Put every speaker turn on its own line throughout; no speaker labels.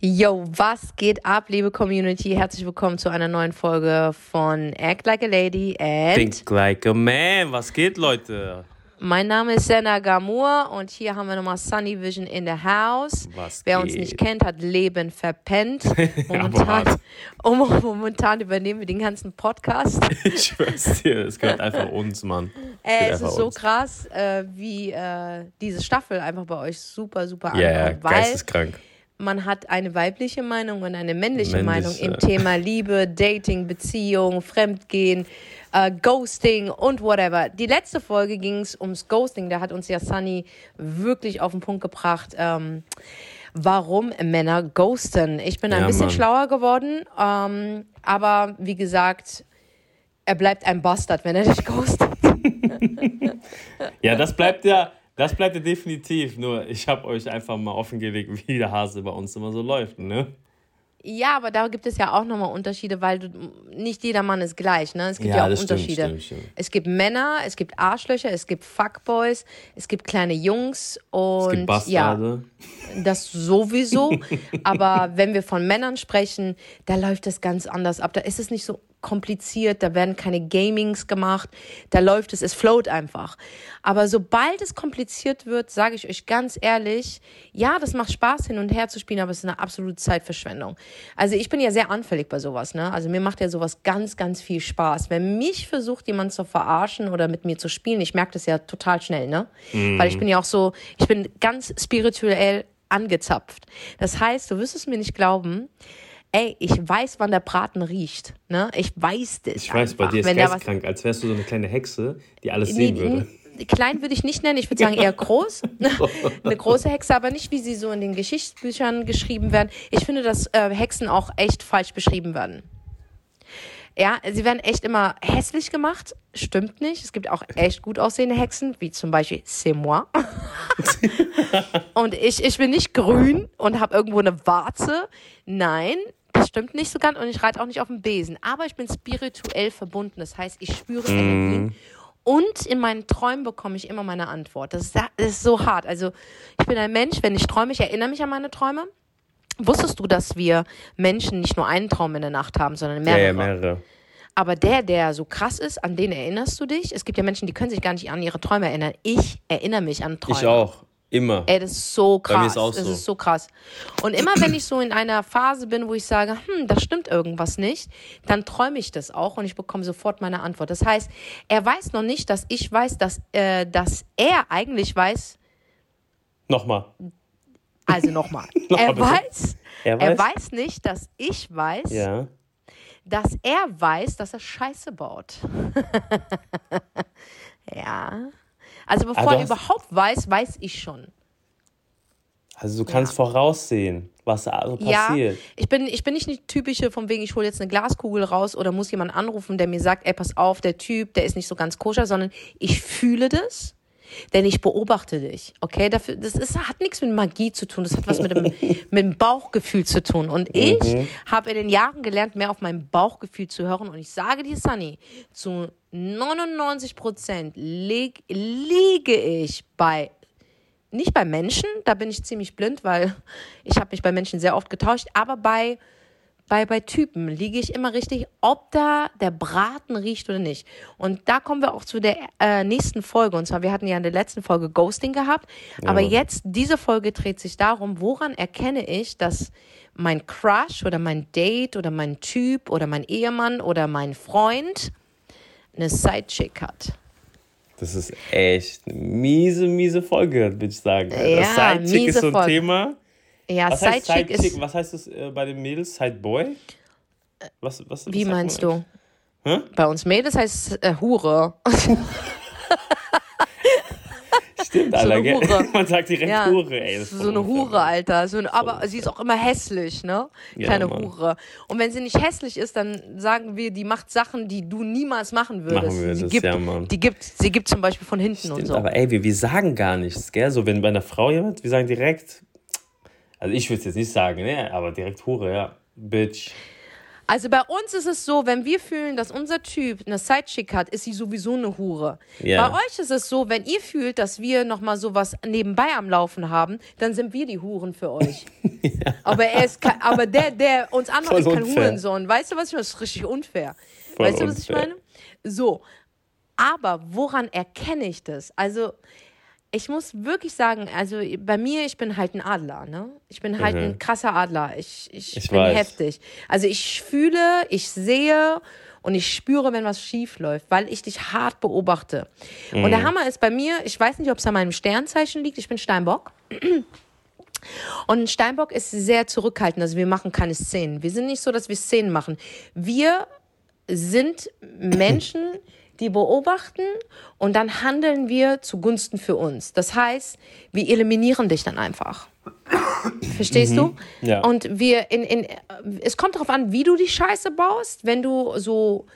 Yo, was geht ab, liebe Community? Herzlich willkommen zu einer neuen Folge von Act Like a Lady and
Think Like a Man. Was geht, Leute?
Mein Name ist Senna Gamur und hier haben wir nochmal Sunny Vision in the house.
Was
Wer
geht?
uns nicht kennt, hat Leben verpennt. Momentan, um, momentan übernehmen wir den ganzen Podcast.
Ich schwör's dir, es gehört einfach uns, Mann.
Äh, es ist so
uns.
krass, äh, wie äh, diese Staffel einfach bei euch super, super
Ja, ja,
ankommt. weil
geisteskrank.
Man hat eine weibliche Meinung und eine männliche
Männlich,
Meinung im. Thema Liebe, Dating, Beziehung, Fremdgehen, äh, Ghosting und whatever. Die letzte Folge ging es ums Ghosting. Da hat uns ja Sunny wirklich auf den Punkt gebracht. Ähm, Warum Männer ghosten? Ich bin ein
Ja,
bisschen
Mann.
schlauer geworden, ähm, aber wie gesagt, er bleibt ein Bastard, wenn er dich ghostet.
Ja, das bleibt ja, das bleibt ja definitiv. Nur ich habe euch einfach mal offengelegt, wie der Hase bei uns immer so läuft, ne?
Ja, aber da gibt es ja auch nochmal Unterschiede, weil du, nicht jeder Mann ist gleich, ne? Es gibt ja,
Ja,
auch
das stimmt,
Unterschiede.
stimmt, stimmt.
Es gibt Männer, es gibt Arschlöcher, es gibt Fuckboys, es gibt kleine Jungs und
Es gibt
ja,
Bastarde.
das sowieso. aber wenn wir von Männern sprechen, da läuft es ganz anders ab. Da ist es nicht so kompliziert, da werden keine Gamings gemacht, da läuft es, es float einfach. Aber sobald es kompliziert wird, sage ich euch ganz ehrlich, ja, das macht Spaß hin und her zu spielen, aber es ist eine absolute Zeitverschwendung. Also ich bin ja sehr anfällig bei sowas, ne? Also mir macht ja sowas ganz, ganz viel Spaß. Wenn mich versucht, jemand zu verarschen oder mit mir zu spielen, ich merke das ja total schnell, ne? Weil ich bin ja auch so, ich bin ganz spirituell angezapft. Das heißt, du wirst es mir nicht glauben, ey, ich weiß, wann der Braten riecht. Ne? Ich weiß das.
Ich weiß, bei
einfach.
dir ist
Wenn
geistkrank, als wärst du so eine kleine Hexe, die alles
Nee,
sehen würde.
Klein würde ich nicht nennen, ich würde sagen eher groß. Eine große Hexe, aber nicht wie sie so in den Geschichtsbüchern geschrieben werden. Ich finde, dass äh, Hexen auch echt falsch beschrieben werden. Ja, sie werden echt immer hässlich gemacht. Stimmt nicht. Es gibt auch echt gut aussehende Hexen, wie zum Beispiel C'est moi. und ich, ich bin nicht grün und habe irgendwo eine Warze. Nein, stimmt nicht so ganz. Und ich reite auch nicht auf dem Besen. Aber ich bin spirituell verbunden. Das heißt, ich spüre Energien. Und in meinen Träumen bekomme ich immer meine Antwort. Das ist, das ist so hart. Also ich bin ein Mensch, wenn ich träume, ich erinnere mich an meine Träume. Wusstest du, dass wir Menschen nicht nur einen Traum in der Nacht haben, sondern
Ja,
mehrere?
ja, mehrere.
Aber der, der so krass ist, an den erinnerst du dich? Es gibt ja Menschen, die können sich gar nicht an ihre Träume erinnern. Ich erinnere mich an Träume.
Ich auch. Immer.
Ey, das ist so krass.
Bei mir ist auch
das
so.
ist so krass. Und immer wenn ich so in einer Phase bin, wo ich sage, hm, da stimmt irgendwas nicht, dann träume ich das auch und ich bekomme sofort meine Antwort. Das heißt, er weiß noch nicht, dass ich weiß, dass, äh, dass er eigentlich weiß,
Nochmal.
also nochmal,
Noch mal
er weiß,
Er
er
weiß?
weiß nicht, dass ich weiß,
Ja.
dass er weiß, dass er Scheiße baut. ja. Also bevor
Ah, du
er überhaupt weiß, weiß ich schon.
Also du kannst voraussehen, was also
Ja,
passiert.
ich bin, ich bin nicht die typische, von wegen, ich hole jetzt eine Glaskugel raus oder muss jemand anrufen, der mir sagt, ey, pass auf, der Typ, der ist nicht so ganz koscher, sondern ich fühle das, denn ich beobachte dich, okay? Dafür, das ist, hat nichts mit Magie zu tun, das hat was mit dem, mit dem Bauchgefühl zu tun. Und ich habe in den Jahren gelernt, mehr auf mein Bauchgefühl zu hören. Und ich sage dir, Sunny, zu 99 Prozent lieg, liege ich bei nicht bei Menschen, da bin ich ziemlich blind, weil ich habe mich bei Menschen sehr oft getauscht, aber bei, bei, bei Typen liege ich immer richtig, ob da der Braten riecht oder nicht. Und da kommen wir auch zu der äh, nächsten Folge. Und zwar, wir hatten ja in der letzten Folge Ghosting gehabt, aber jetzt, diese Folge dreht sich darum, woran erkenne ich, dass mein Crush oder mein Date oder mein Typ oder mein Ehemann oder mein Freund eine Sidechick hat.
Das ist echt eine miese, miese Folge, würde ich sagen.
Ja,
das Sidechick ist so ein
Folge.
Thema.
Ja,
Was heißt
Sidechick
Sidechick?
ist.
Was heißt das äh, bei den Mädels? Sideboy? Was, was,
Wie
was
meinst du?
Hä?
Bei uns Mädels heißt es äh, Hure.
Stimmt,
So
Alter, gell?
Hure.
Man sagt direkt
Ja.
Hure, ey. Das ist
so eine Hure. Alter. So eine, aber sie ist auch immer hässlich, ne?
Ja,
Kleine
Mann.
Hure. Und wenn sie nicht hässlich ist, dann sagen wir, die macht Sachen, die du niemals machen würdest.
Machen wir
sie
das,
gibt,
ja, Mann.
Die gibt, sie gibt zum Beispiel von hinten und
Stimmt,
so.
aber ey, wir, wir sagen gar nichts, gell? So, wenn bei einer Frau jemand, wir sagen direkt, also ich würde es jetzt nicht sagen, ne? Aber direkt Hure, ja. Bitch.
Also bei uns ist es so, wenn wir fühlen, dass unser Typ eine Sidechick hat, ist sie sowieso eine Hure.
Ja.
Bei euch ist es so, wenn ihr fühlt, dass wir noch mal sowas nebenbei am Laufen haben, dann sind wir die Huren für euch. Aber er ist kein, aber der, der uns anmacht, ist kein. Hurensohn. Weißt du was ich meine? Das ist richtig unfair.
Voll
weißt du, was ich meine? So. Aber woran erkenne ich das? Also, ich muss wirklich sagen, also bei mir, ich bin halt ein Adler, ne? Ich bin halt ein krasser Adler. Ich, ich,
Mhm. Ich
bin
weiß.
heftig. Also ich fühle, ich sehe und ich spüre, wenn was schief läuft, weil ich dich hart beobachte. Und
Mhm.
der Hammer ist bei mir, ich weiß nicht, ob es an meinem Sternzeichen liegt, ich bin Steinbock. Und ein Steinbock ist sehr zurückhaltend, also wir machen keine Szenen. Wir sind nicht so, dass wir Szenen machen. Wir sind Menschen, die beobachten und dann handeln wir zugunsten für uns. Das heißt, wir eliminieren dich dann einfach. Verstehst du?
Ja.
Und wir in, in es kommt darauf an, wie du die Scheiße baust. Wenn du so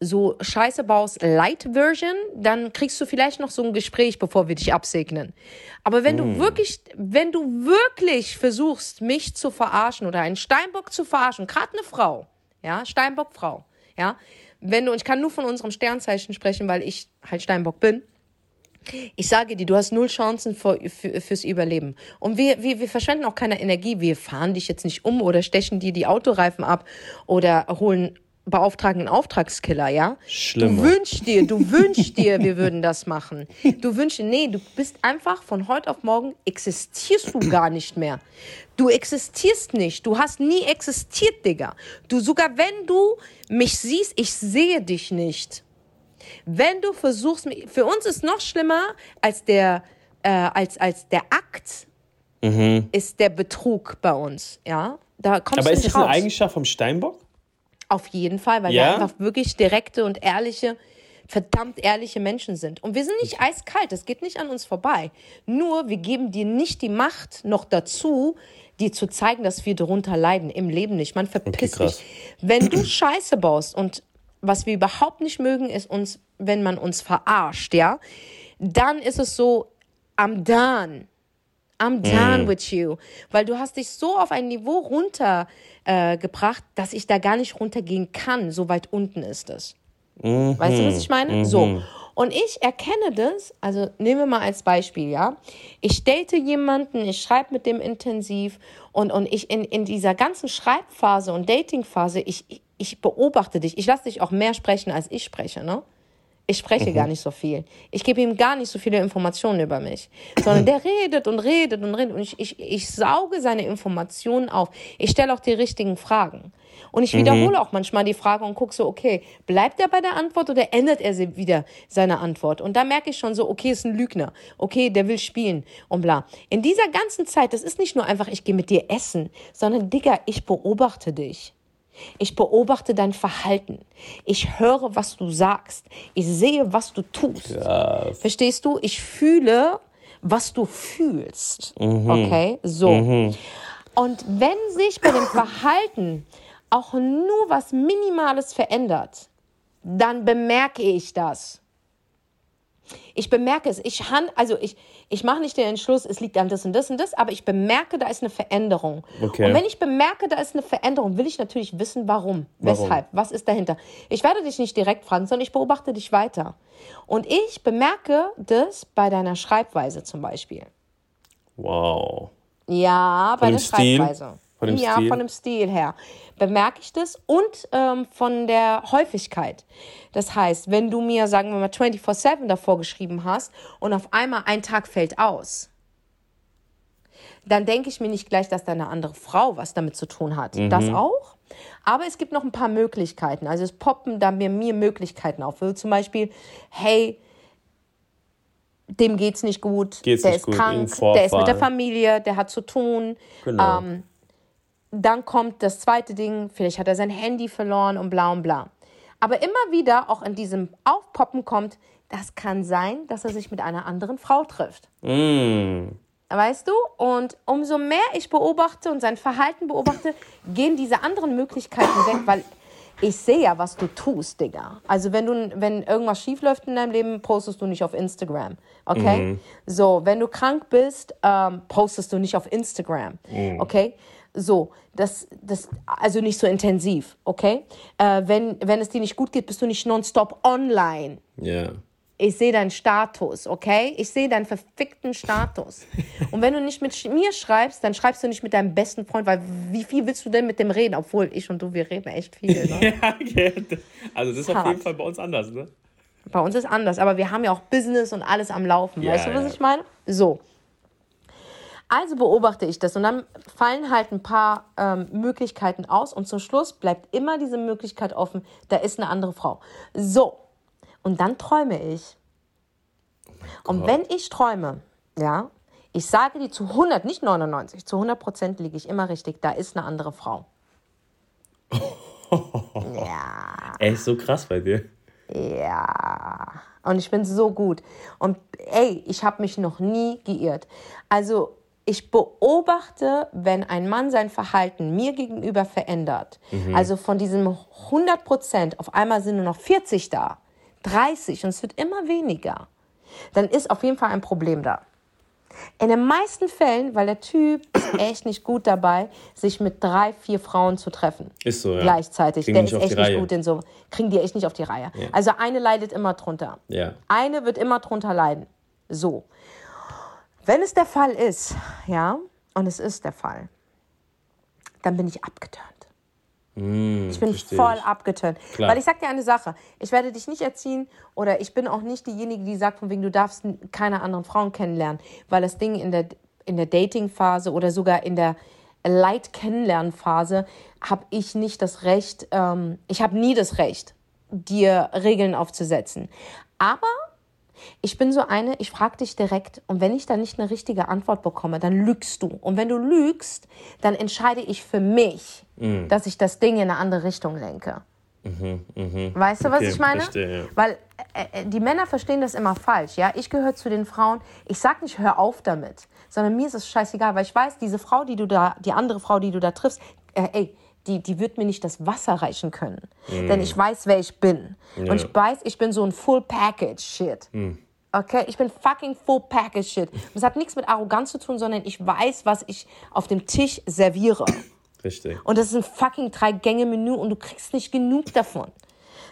so Scheiße baust, Light Version, dann kriegst du vielleicht noch so ein Gespräch, bevor wir dich absegnen. Aber wenn du wirklich, wenn du wirklich versuchst, mich zu verarschen oder einen Steinbock zu verarschen, gerade eine Frau, ja, Steinbock Frau, ja, wenn du, und ich kann nur von unserem Sternzeichen sprechen, weil ich halt Steinbock bin, ich sage dir, du hast null Chancen für, für, fürs Überleben. Und wir, wir, wir verschwenden auch keine Energie. Wir fahren dich jetzt nicht um oder stechen dir die Autoreifen ab oder holen beauftragen einen Auftragskiller, ja?
Schlimmer.
Du wünschst dir, du wünschst dir, wir würden das machen. Du wünschst, nee, du bist einfach von heute auf morgen existierst du gar nicht mehr. Du existierst nicht. Du hast nie existiert, Digga. Du, sogar wenn du mich siehst, ich sehe dich nicht. Wenn du versuchst, für uns ist noch schlimmer als der, äh, als, als der Akt, ist der Betrug bei uns, ja? Da kommst
Aber
du
ist
nicht
das eine
raus.
Eigenschaft vom Steinbock?
Auf jeden Fall, weil
Ja?
wir einfach wirklich direkte und ehrliche, verdammt ehrliche Menschen sind. Und wir sind nicht eiskalt, das geht nicht an uns vorbei. Nur, wir geben dir nicht die Macht noch dazu, dir zu zeigen, dass wir darunter leiden. Im Leben nicht. Man verpisst
krass.
dich. Wenn du Scheiße baust und was wir überhaupt nicht mögen, ist uns, wenn man uns verarscht, ja, dann ist es so, I'm done. I'm done with you. Weil du hast dich so auf ein Niveau runtergebracht, äh, gebracht, dass ich da gar nicht runtergehen kann. So weit unten ist es. Weißt du, was ich meine? So. Und ich erkenne das, also nehmen wir mal als Beispiel, ja. Ich date jemanden, ich schreibe mit dem intensiv und, und ich in, in dieser ganzen Schreibphase und Datingphase, ich, ich- ich beobachte dich. Ich lasse dich auch mehr sprechen, als ich spreche, ne? Ich spreche gar nicht so viel. Ich gebe ihm gar nicht so viele Informationen über mich. Sondern der redet und redet und redet. Und ich, ich, ich sauge seine Informationen auf. Ich stelle auch die richtigen Fragen. Und ich wiederhole auch manchmal die Frage und gucke so, okay, bleibt er bei der Antwort oder ändert er wieder seine Antwort? Und da merke ich schon so, okay, ist ein Lügner. Okay, der will spielen und bla. In dieser ganzen Zeit, das ist nicht nur einfach, ich gehe mit dir essen, sondern Digga, ich beobachte dich. Ich beobachte dein Verhalten. Ich höre, was du sagst. Ich sehe, was du tust. Verstehst du? Ich fühle, was du fühlst. Okay? So. Und wenn sich bei dem Verhalten auch nur was Minimales verändert, dann bemerke ich das. Ich bemerke es. Ich han, also ich, ich mache nicht den Entschluss, es liegt an das und das und das, aber ich bemerke, da ist eine Veränderung.
Okay.
Und wenn ich bemerke, da ist eine Veränderung, will ich natürlich wissen, warum,
Warum?
weshalb, was ist dahinter. Ich werde dich nicht direkt fragen, sondern ich beobachte dich weiter. Und ich bemerke das bei deiner Schreibweise zum Beispiel.
Wow.
Ja, bei der? Schreibweise.
Von dem
ja,
Stil?
von dem Stil her. Bemerke ich das und ähm, von der Häufigkeit. Das heißt, wenn du mir, sagen wir mal, 24-7 davor geschrieben hast und auf einmal ein Tag fällt aus, dann denke ich mir nicht gleich, dass da eine andere Frau was damit zu tun hat.
Mhm.
Das auch. Aber es gibt noch ein paar Möglichkeiten. Also es poppen da mir, mir Möglichkeiten auf. Also zum Beispiel, hey, dem geht's nicht gut,
Geht's
der
nicht
ist
gut,
krank, der ist mit der. Familie, der hat zu tun.
Genau.
Ähm, dann kommt das zweite Ding, vielleicht hat er sein Handy verloren und bla und bla. Aber immer wieder auch in diesem Aufpoppen kommt, das kann sein, dass er sich mit einer anderen Frau trifft.
Mm.
Weißt du? Und umso mehr ich beobachte und sein Verhalten beobachte, gehen diese anderen Möglichkeiten weg, weil ich sehe ja, was du tust, Digga. Also wenn du, wenn irgendwas schief läuft in deinem Leben, postest du nicht auf Instagram, okay? So, wenn du krank bist, ähm, postest du nicht auf Instagram, okay? So, das, das, also nicht so intensiv, okay? Äh, wenn, wenn es dir nicht gut geht, bist du nicht nonstop online.
Ja.
Ich sehe deinen Status, okay? Ich sehe deinen verfickten Status. Und wenn du nicht mit mir schreibst, dann schreibst du nicht mit deinem besten Freund, weil wie viel willst du denn mit dem reden? Obwohl ich und du, wir reden echt viel. Ne?
Ja, okay. Also das ist auf
Hart.
jeden Fall bei uns anders, ne?
Bei uns ist anders, aber wir haben ja auch Business und alles am Laufen.
Ja,
weißt du, was
ja.
ich meine? So. Also beobachte ich das und dann fallen halt ein paar ähm, Möglichkeiten aus und zum Schluss bleibt immer diese Möglichkeit offen, da ist eine andere Frau. So. Und dann träume ich. Und wenn ich träume, ja, ich sage die zu 100, nicht 99, zu 100 Prozent liege ich immer richtig, da ist eine andere Frau. ja.
Ey, ist so krass bei dir.
Ja. Und ich bin so gut. Und ey, ich habe mich noch nie geirrt. Also ich beobachte, wenn ein Mann sein Verhalten mir gegenüber verändert. Also von diesem 100 Prozent, auf einmal sind nur noch 40 da, 30 und es wird immer weniger. Dann ist auf jeden Fall ein Problem da. In den meisten Fällen, weil der Typ ist echt nicht gut dabei, sich mit drei, vier Frauen zu treffen.
Ist so, ja.
Gleichzeitig.
Kriegen
der ist echt nicht gut in so. Kriegen die echt nicht auf die Reihe. Also eine leidet immer drunter.
Ja.
Eine wird immer drunter leiden. So. Wenn es der Fall ist, ja, und es ist der Fall, dann bin ich abgeturnt.
Hm,
Ich bin voll
ich.
abgeturnt.
Klar.
Weil ich sag dir eine Sache, ich werde dich nicht erziehen oder ich bin auch nicht diejenige, die sagt, von wegen du darfst keine anderen Frauen kennenlernen, weil das Ding in der, in der Dating-Phase oder sogar in der Light-Kennenlernen-Phase habe ich nicht das Recht, ähm, ich habe nie das Recht, dir Regeln aufzusetzen. Aber ich bin so eine, ich frage dich direkt und wenn ich dann nicht eine richtige Antwort bekomme, dann lügst du. Und wenn du lügst, dann entscheide ich für mich,
Mm.
dass ich das Ding in eine andere Richtung lenke. Weißt du, was
Mhm, Okay,
ich meine?
verstehe, ja.
Weil äh, äh, die Männer verstehen das immer falsch. Ja, ich gehöre zu den Frauen. Ich sag nicht, hör auf damit, sondern mir ist es scheißegal, weil ich weiß, diese Frau, die du da, die andere Frau, die du da triffst, äh, ey, die, die wird mir nicht das Wasser reichen können, denn ich weiß, wer ich bin
Ja.
und ich weiß, ich bin so ein Full Package Shit. Okay, ich bin fucking full package shit. Das hat nichts mit Arroganz zu tun, sondern ich weiß, was ich auf dem Tisch serviere.
Richtig.
Und das ist ein fucking Drei-Gänge-Menü und du kriegst nicht genug davon.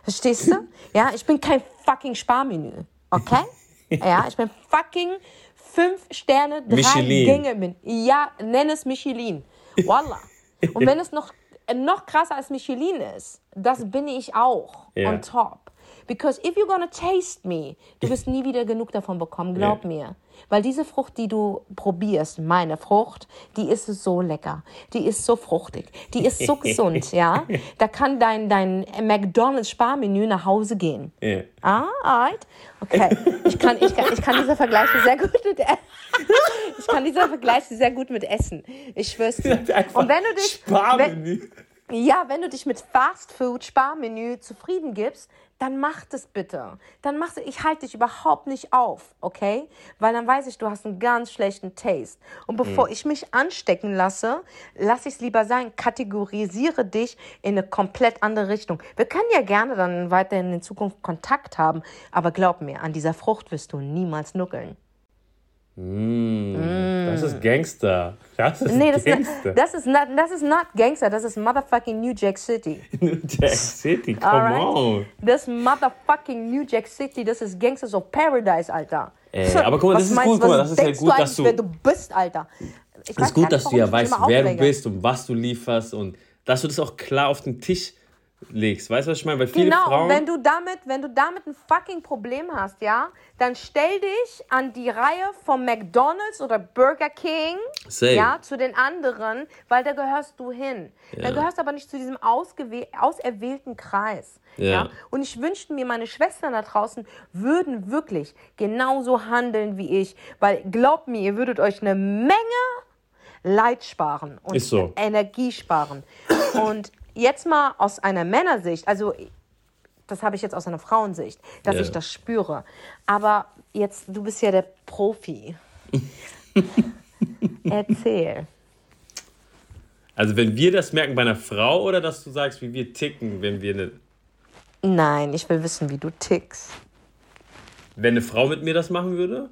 Verstehst du? Ja, ich bin kein fucking Sparmenü. Okay? Ja, ich bin fucking fünf Sterne, drei
Michelin.
Gänge Ja, nenn es Michelin. Wallah. Und wenn es noch, noch krasser als Michelin ist, das bin ich auch.
Ja.
On top. Because if you're gonna taste me, du wirst nie wieder genug davon bekommen, glaub
Ja.
mir. Weil diese Frucht, die du probierst, meine Frucht, die ist so lecker. Die ist so fruchtig. Die ist so gesund, ja. Da kann dein, dein McDonalds Sparmenü nach Hause gehen.
Ja.
Ah, alright. Okay. Ich kann, ich kann, ich kann diese Vergleiche sehr gut mit Essen. Ich kann diese Vergleiche sehr gut mit Essen. Ich schwör's dir. Und wenn du dich, wenn,
Sparmenü.
ja, wenn du dich mit Fast Food Sparmenü zufrieden gibst, dann mach das bitte. Dann mach ich halte dich überhaupt nicht auf, okay? Weil dann weiß ich, du hast einen ganz schlechten Taste. Und bevor ich mich anstecken lasse, lass ich es lieber sein, kategorisiere dich in eine komplett andere Richtung. Wir können ja gerne dann weiterhin in Zukunft Kontakt haben, aber glaub mir, an dieser Frucht wirst du niemals nuckeln.
Das ist Gangster. Das ist
Nee, das,
Gangster.
das, ist not, das ist not Gangster, das ist motherfucking New Jack City.
New Jack City, come
Alright.
on.
Das motherfucking New Jack City, das ist Gangsters of Paradise, Alter.
Ey, aber guck mal, das
Was
ist
meinst
gut, guck mal, das ist ja gut,
du
dass du-
wer du bist, Alter. Ich
Es ist gut,
gar
dass
nicht,
du ja weißt, wer du bist und was du lieferst und dass du das auch klar auf den Tisch legst. Weißt du, was ich meine? Weil viele
Genau,
Frauen.
wenn du damit, wenn du damit ein fucking Problem hast, ja, dann stell dich an die Reihe von McDonald's oder Burger King, ja, zu den anderen, weil da gehörst du hin.
Ja.
Dann gehörst du aber nicht zu diesem auserwählten Kreis.
Ja.
Und ich wünschte mir, meine Schwestern da draußen würden wirklich genauso handeln wie ich, weil glaubt mir, ihr würdet euch eine Menge Leid sparen und
so.
Energie sparen. Und jetzt mal aus einer Männersicht, also das habe ich jetzt aus einer Frauensicht, dass
Ja.
ich das spüre. Aber jetzt, du bist ja der Profi. Erzähl.
Also, wenn wir das merken bei einer Frau oder dass du sagst, wie wir ticken, wenn wir eine.
Nein, ich will wissen, wie du tickst.
Wenn eine Frau mit mir das machen würde?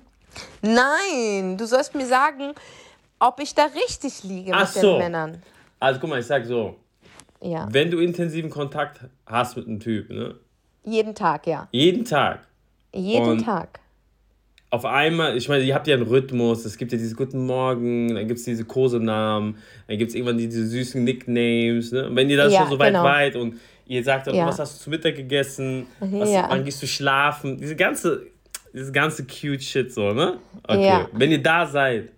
Nein, du sollst mir sagen, ob ich da richtig liege
Ach
mit
so.
den Männern.
Also guck mal, ich sag so,
Ja.
wenn du intensiven Kontakt hast mit einem Typ, ne?
Jeden Tag, ja.
Jeden Tag.
Jeden
Und-
Tag.
Auf einmal, ich meine, ihr habt ja einen Rhythmus, es gibt ja diese Guten Morgen, dann gibt es diese Kosenamen, dann gibt es irgendwann die- diese süßen Nicknames, ne? Und wenn ihr das
Ja,
schon so weit
genau.
weit und ihr sagt dann,
Ja.
was hast du zu Mittag gegessen, was,
Ja.
wann gehst du schlafen, diese ganze, dieses ganze cute Shit so, ne? Okay,
Ja.
wenn ihr da seid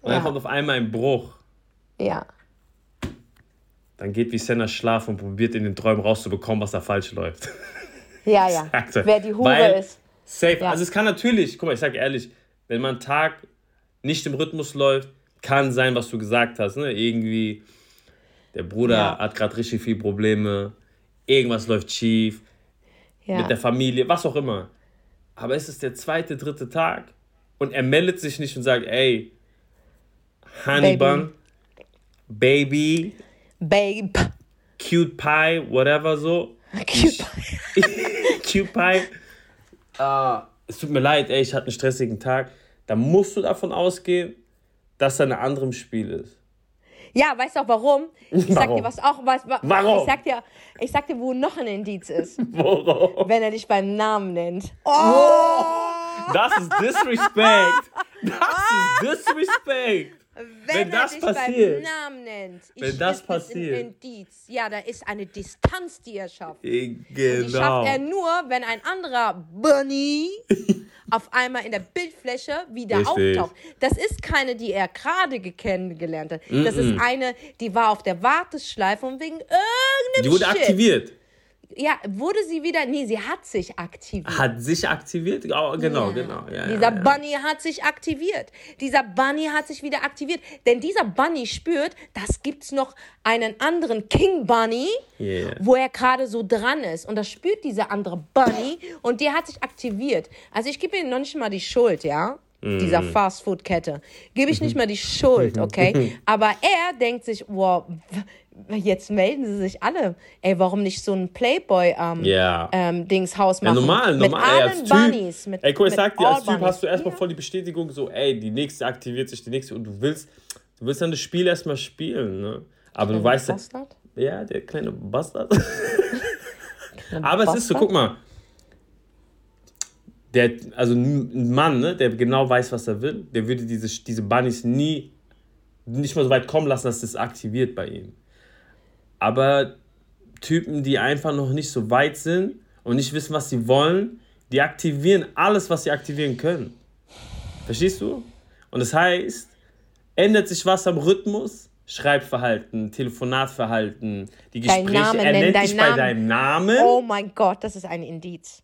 und dann kommt auf einmal ein Bruch,
Ja.
Dann geht Vicenna schlafen und probiert in den Träumen rauszubekommen, was da falsch läuft.
Ja, ja. Wer die Hure
Weil-
ist.
Safe.
Ja.
Also es kann natürlich, guck mal, ich sag ehrlich, wenn man Tag nicht im Rhythmus läuft, kann sein, was du gesagt hast. Ne? Irgendwie, der Bruder
Ja.
hat gerade richtig viele Probleme, irgendwas läuft schief,
Ja.
mit der Familie, was auch immer. Aber es ist der zweite, dritte Tag und er meldet sich nicht und sagt, ey, Honey
Baby.
Bun, Baby,
Babe.
Cute Pie, whatever so.
Cute.
Cute Pie. Ah, es tut mir leid, ey, ich hatte einen stressigen Tag. Da musst du davon ausgehen, dass da eine andere im Spiel ist.
Ja, weißt du auch warum? Ich sag
Warum?
dir was auch, was, wa-
Warum?
Ich sag dir, ich sag dir, wo noch ein Indiz ist,
Warum?
wenn er dich beim Namen nennt. Oh!
Das ist Disrespect. Das ist Disrespect.
Wenn,
Wenn
er
das passiert.
nennt.
Wenn das passiert.
Ein Indiz. Ja, da ist eine Distanz, die er schafft. Die
Genau.
schafft er nur, wenn ein anderer Bunny auf einmal in der Bildfläche wieder
Richtig.
auftaucht. Das ist keine, die er gerade kennengelernt hat. Das ist eine, die war auf der Warteschleife und wegen irgendeinem
Die wurde
Shit.
aktiviert.
Ja, wurde sie wieder. Nee, sie hat sich aktiviert.
Hat sich aktiviert? Oh, genau,
Ja.
genau. Ja,
dieser
ja.
Bunny hat sich aktiviert. Dieser Bunny hat sich wieder aktiviert. Denn dieser Bunny spürt, das gibt's noch einen anderen King Bunny,
Yeah.
wo er gerade so dran ist. Und das spürt dieser andere Bunny und der hat sich aktiviert. Also ich gebe ihm noch nicht mal die Schuld, ja? Dieser
Mm.
Fastfood-Kette. Gebe ich nicht mal die Schuld, okay? Aber er denkt sich, wow, jetzt melden sie sich alle. Ey, warum nicht so ein Playboy ähm,
Ja.
ähm, Haus
Ja,
machen?
normal,
mit
normal. Als
allen Bunnies. Mit,
ey, guck, ich
mit
sag dir, als Typ
Bunnies.
hast du erstmal
Ja.
voll die Bestätigung, so, ey, die nächste aktiviert sich, die nächste. Und du willst, du willst dann das Spiel erstmal spielen, ne? Aber du weißt.
Bastard?
Ja, der kleine Bastard. Aber es ist so,
Bastard?
guck mal. Der, also ein Mann, ne, der genau weiß, was er will, der würde diese, diese Bunnies nie, nicht mal so weit kommen lassen, dass das aktiviert bei ihm. Aber Typen, die einfach noch nicht so weit sind und nicht wissen, was sie wollen, die aktivieren alles, was sie aktivieren können. Verstehst du? Und das heißt, ändert sich was am Rhythmus, Schreibverhalten, Telefonatverhalten, die
Dein
Gespräche,
Name,
er
nenn
nennt dich bei
Namen.
deinem Namen,
Oh mein Gott, das ist ein Indiz.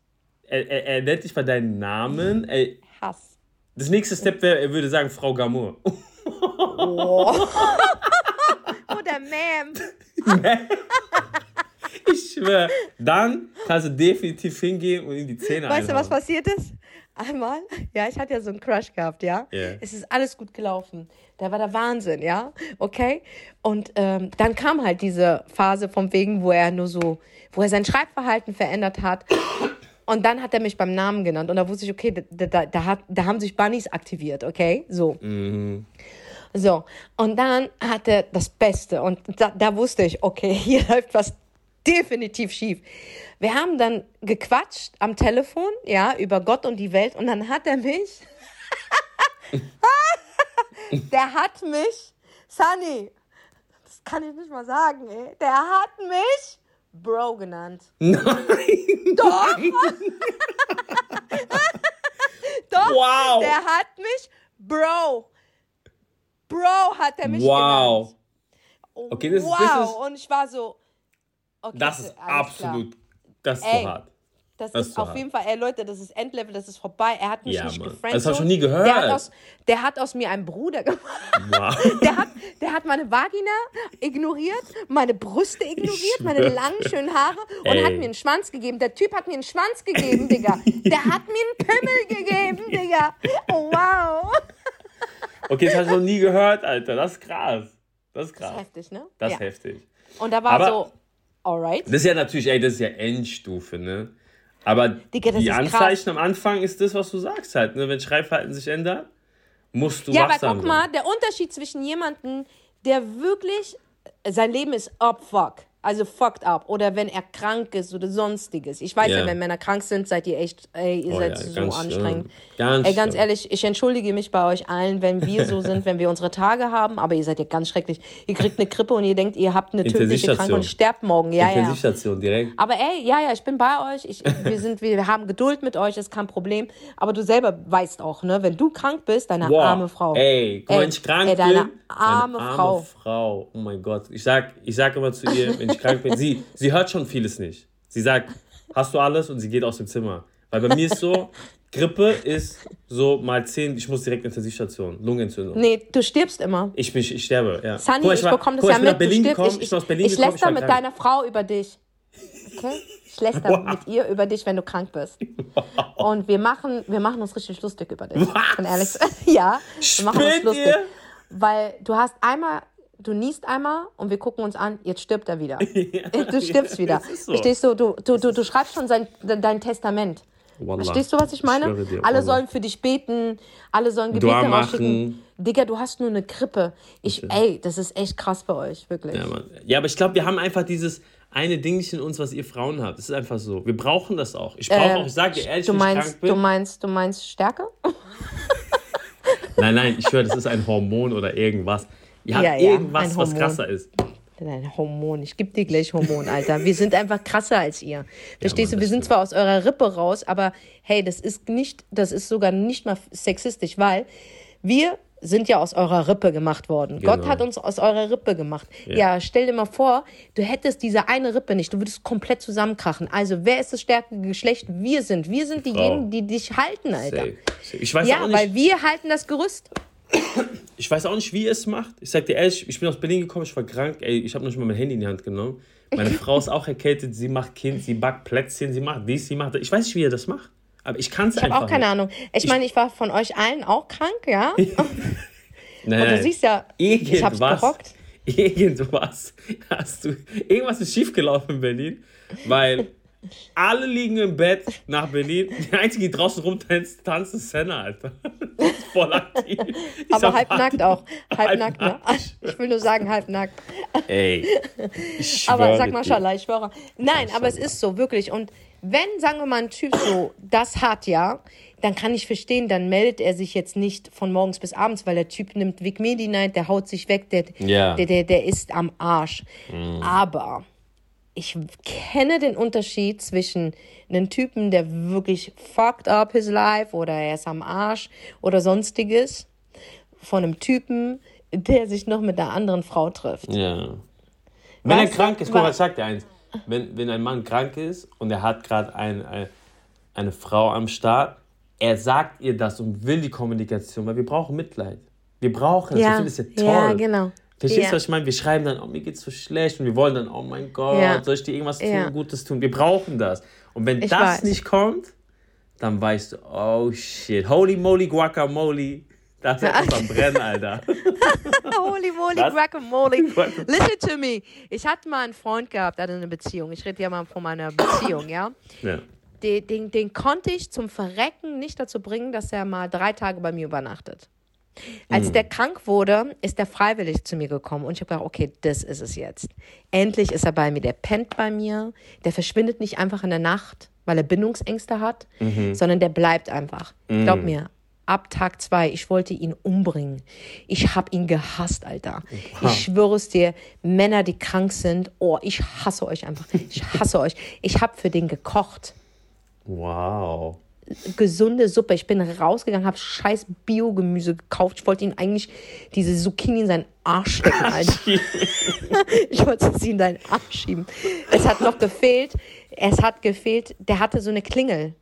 er, er, er nennt dich bei deinem Namen. Er,
Hass.
das nächste Step wäre, er würde sagen, Frau Gamour.
Oder Ma'am.
Ich schwöre, dann kannst du definitiv hingehen und in die Zähne
Weißt du, was passiert ist? Einmal, ja, ich hatte ja so einen Crush gehabt, ja.
Ja.
Es ist alles gut gelaufen. Da war der Wahnsinn, ja. Okay. Und ähm, dann kam halt diese Phase vom Wegen, wo er nur so, wo er sein Schreibverhalten verändert hat. Und dann hat er mich beim Namen genannt. Und da wusste ich, okay, da, da, da, hat, da haben sich Bunnies aktiviert, okay? So. So, und dann hat er das Beste und da, da wusste ich, okay, hier läuft was definitiv schief. Wir haben dann gequatscht am Telefon, ja, über Gott und die Welt und dann hat er mich, der hat mich, Sunny, das kann ich nicht mal sagen, ey, der hat mich Bro genannt.
Nein!
Doch! Doch!
Wow!
Der hat mich Bro. Bro hat er mich
Wow!
genannt.
Okay, das-
wow.
das ist-
und ich war so. Okay,
Das ist
alles klar.
absolut, das ist
Ey,
zu hart.
Das,
das
ist auf jeden Fall, ey Leute, das ist Endlevel, das ist vorbei. Er hat mich
Ja,
nicht
Mann.
gefriendzoned.
Das hab ich schon nie gehört.
Der hat, aus, der hat aus mir einen Bruder gemacht.
Wow.
Der hat, der hat meine Vagina ignoriert, meine Brüste ignoriert, meine langen, schönen Haare und
Ey.
hat mir einen Schwanz gegeben. Der Typ hat mir einen Schwanz gegeben, Digga. Der hat mir einen Pimmel gegeben, Digga. Oh, wow.
Okay, das hast du noch nie gehört, Alter. Das ist krass. Das ist
Das
krass.
ist heftig, ne?
Das
ja.
ist heftig.
Und da war
Aber-
so, alright.
Das ist ja natürlich, ey, das ist ja Endstufe, ne? Aber
Digga, das
die
ist krass.
Anzeichen am Anfang ist das, was du sagst halt, ne? Wenn Schreibverhalten sich ändert, musst du
Ja, aber
wachsam
guck
sein.
mal, der Unterschied zwischen jemandem, der wirklich sein Leben ist up fuck. Also fucked up. Oder wenn er krank ist oder sonstiges. Ich weiß ja,
Ja.
wenn Männer krank sind, seid ihr echt, ey, ihr
Oh
seid
ja,
so
ganz
anstrengend.
schlimm. Ganz
ey, ganz
schlimm.
ehrlich, ich entschuldige mich bei euch allen, wenn wir so sind, wenn wir unsere Tage haben, aber ihr seid ja ganz schrecklich. Ihr kriegt eine Grippe und ihr denkt, ihr habt eine tödliche Krankheit und sterbt morgen. Ja, ja.
Direkt.
Aber ey, ja, ja, ich bin bei euch. Ich, wir, sind, wir haben Geduld mit euch, ist kein Problem. Aber du selber weißt auch, ne, wenn du krank bist, deine
Wow.
arme Frau.
Ey, guck mal, wenn ich krank
ey, deine
bin.
arme Frau.
arme Frau. Oh mein Gott. Ich sag, ich sag immer zu ihr, wenn ich krank bin, sie, sie hört schon vieles nicht. Sie sagt, hast du alles? Und sie geht aus dem Zimmer. Weil bei mir ist so, Grippe ist so mal 10, ich muss direkt in die Intensivstation. Lungenentzündung.
Nee, du stirbst immer.
Ich, bin, ich sterbe, ja.
Sunny,
mal,
ich, bekomme das
mal,
ja
ich
mit. Du
Berlin
stirbst.
gekommen,
ich,
ich bin aus Berlin
ich
gekommen, ich
läster mit
krank.
deiner Frau über dich. Okay? Ich läster mit ihr über dich, wenn du krank bist. Und wir machen, wir machen uns richtig lustig über dich. Ich bin ehrlich. ja, wir machen uns lustig.
ihr?
Weil du hast einmal, du niest einmal und wir gucken uns an, jetzt stirbt er wieder. Du stirbst wieder.
so.
Verstehst du? Du, du, du, du schreibst schon sein, dein Testament.
Wallah.
Verstehst du, was ich meine?
Ich dir,
alle sollen für dich beten, alle sollen Gebete
Dua machen.
rausschicken. Digga, du hast nur eine Grippe. Ich, ey, das ist echt krass bei euch, wirklich.
Ja, ja, aber ich glaube, wir haben einfach dieses eine Ding nicht in uns, was ihr Frauen habt. Das ist einfach so. Wir brauchen das auch. Ich brauche
Äh,
auch, ich sage dir ehrlich,
du
ich
meinst,
krank bin.
du meinst, du meinst Stärke?
Nein, nein, ich höre, das ist ein Hormon oder irgendwas. Ja,
Ja, ja,
irgendwas, was krasser ist.
Dein Hormon, ich geb dir gleich Hormon, Alter. Wir sind einfach krasser als ihr. Verstehst
Mann,
du? Wir sind
stimmt.
zwar aus eurer Rippe raus, aber hey, das ist nicht, das ist sogar nicht mal sexistisch, weil wir sind ja aus eurer Rippe gemacht worden. Gott
Genau.
hat uns aus eurer Rippe gemacht. Ja. stell dir mal vor, du hättest diese eine Rippe nicht, du würdest komplett zusammenkrachen. Also, wer ist das stärkere Geschlecht? Wir sind. Wir sind diejenigen, die dich halten, Alter.
Safe. Safe. Ich weiß
Ja,
auch nicht,
weil wir halten das Gerüst.
Ich weiß auch nicht, wie ihr es macht. Ich sag dir ehrlich, ich bin aus Berlin gekommen, ich war krank. Ey, ich habe noch nicht mal mein Handy in die Hand genommen. Meine Frau ist auch erkältet, sie macht Kind, sie backt Plätzchen, sie macht dies, sie macht das. Ich weiß nicht, wie ihr das macht. Aber ich kann es
Ich habe
einfach
auch keine
nicht.
Ahnung. Ich meine, ich war von euch allen auch krank, ja?
Nein,
Und du siehst ja, ich hab's
irgendwas,
gerockt.
irgendwas hast du, irgendwas ist schiefgelaufen in Berlin, weil alle liegen im Bett nach Berlin. Die einzige, die draußen rumtanzt, tanzt ist Senna, Alter. Ist voll aktiv. Ich
Aber halbnackt auch. Halbnackt, ne?
Halbnackt.
Ich will nur sagen, halbnackt.
Ey, ich
Aber sag mal, Schallah, ich schwöre. Nein, aber es ist so, wirklich. Und wenn, sagen wir mal, ein Typ so das hat, ja, dann kann ich verstehen, dann meldet er sich jetzt nicht von morgens bis abends, weil der Typ nimmt Vic Medi Night, der haut sich weg, der,
Ja.
der, der, der ist am Arsch. Aber ich kenne den Unterschied zwischen einem Typen, der wirklich fucked up his life oder er ist am Arsch oder sonstiges, von einem Typen, der sich noch mit einer anderen Frau trifft.
Ja. Wenn er
Weißt du,
krank ist, guck mal, sag dir eins. Wenn, wenn ein Mann krank ist und er hat gerade ein, ein, eine Frau am Start, er sagt ihr das und will die Kommunikation, weil wir brauchen Mitleid. Wir brauchen es.
Ja,
finden es ja toll.
ja, genau.
Verstehst
Ja.
du, was ich meine? Wir schreiben dann, oh, mir geht's so schlecht und wir wollen dann, oh mein Gott,
Ja.
soll ich dir irgendwas tun,
Ja.
Gutes tun? Wir brauchen das. Und wenn
Ich
das
weiß.
nicht kommt, dann weißt du, oh shit, holy moly guacamole, das ist uns am Brennen, Alter.
Holy moly,
Was?
guacamole. Listen to me. Ich hatte mal einen Freund gehabt, der hatte eine Beziehung. Ich rede ja mal von meiner Beziehung, ja.
ja.
Den, den, den konnte ich zum Verrecken nicht dazu bringen, dass er mal drei Tage bei mir übernachtet. Als der krank wurde, ist er freiwillig zu mir gekommen und ich habe gedacht, okay, das ist es jetzt. Endlich ist er bei mir, der pennt bei mir, der verschwindet nicht einfach in der Nacht, weil er Bindungsängste hat, sondern der bleibt einfach. Glaub mir, ab Tag zwei, ich wollte ihn umbringen. Ich habe ihn gehasst, Alter. Ich schwöre es dir, Männer, die krank sind, oh, ich hasse euch einfach. Ich hasse euch. Ich habe für den gekocht
Wow.
Gesunde Suppe. Ich bin rausgegangen, habe scheiß Biogemüse gekauft. Ich wollte ihn eigentlich diese Zucchini in seinen Arsch stecken. Alter. Ich wollte sie in deinen Arsch schieben. Es hat noch gefehlt, es hat gefehlt, der hatte so eine Klingel.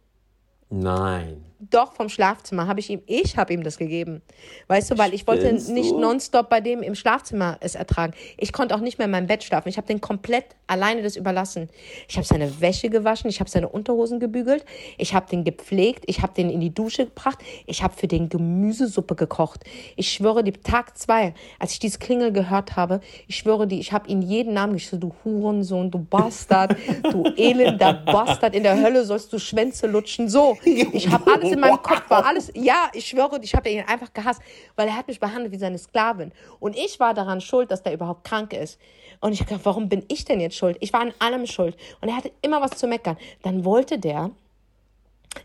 Nein.
Doch, vom Schlafzimmer habe ich ihm, ich habe ihm das gegeben. Weißt du, weil ich wollte
Spinnst
nicht
du?
nonstop bei dem im Schlafzimmer es ertragen. Ich konnte auch nicht mehr in meinem Bett schlafen. Ich habe den komplett alleine das überlassen. Ich habe seine Wäsche gewaschen, ich habe seine Unterhosen gebügelt, ich habe den gepflegt, ich habe den in die Dusche gebracht, ich habe für den Gemüsesuppe gekocht. Ich schwöre, die Tag zwei, als ich diese Klingel gehört habe, ich schwöre die, ich habe ihn jeden Namen geschrieben, du Hurensohn, du Bastard, du elender Bastard, in der Hölle sollst du Schwänze lutschen. So, ich habe alles in meinem Kopf war alles, ja, ich schwöre, ich habe ihn einfach gehasst, weil er hat mich behandelt wie seine Sklavin. Und ich war daran schuld, dass der überhaupt krank ist. Und ich dachte, warum bin ich denn jetzt schuld? Ich war an allem schuld. Und er hatte immer was zu meckern. Dann wollte der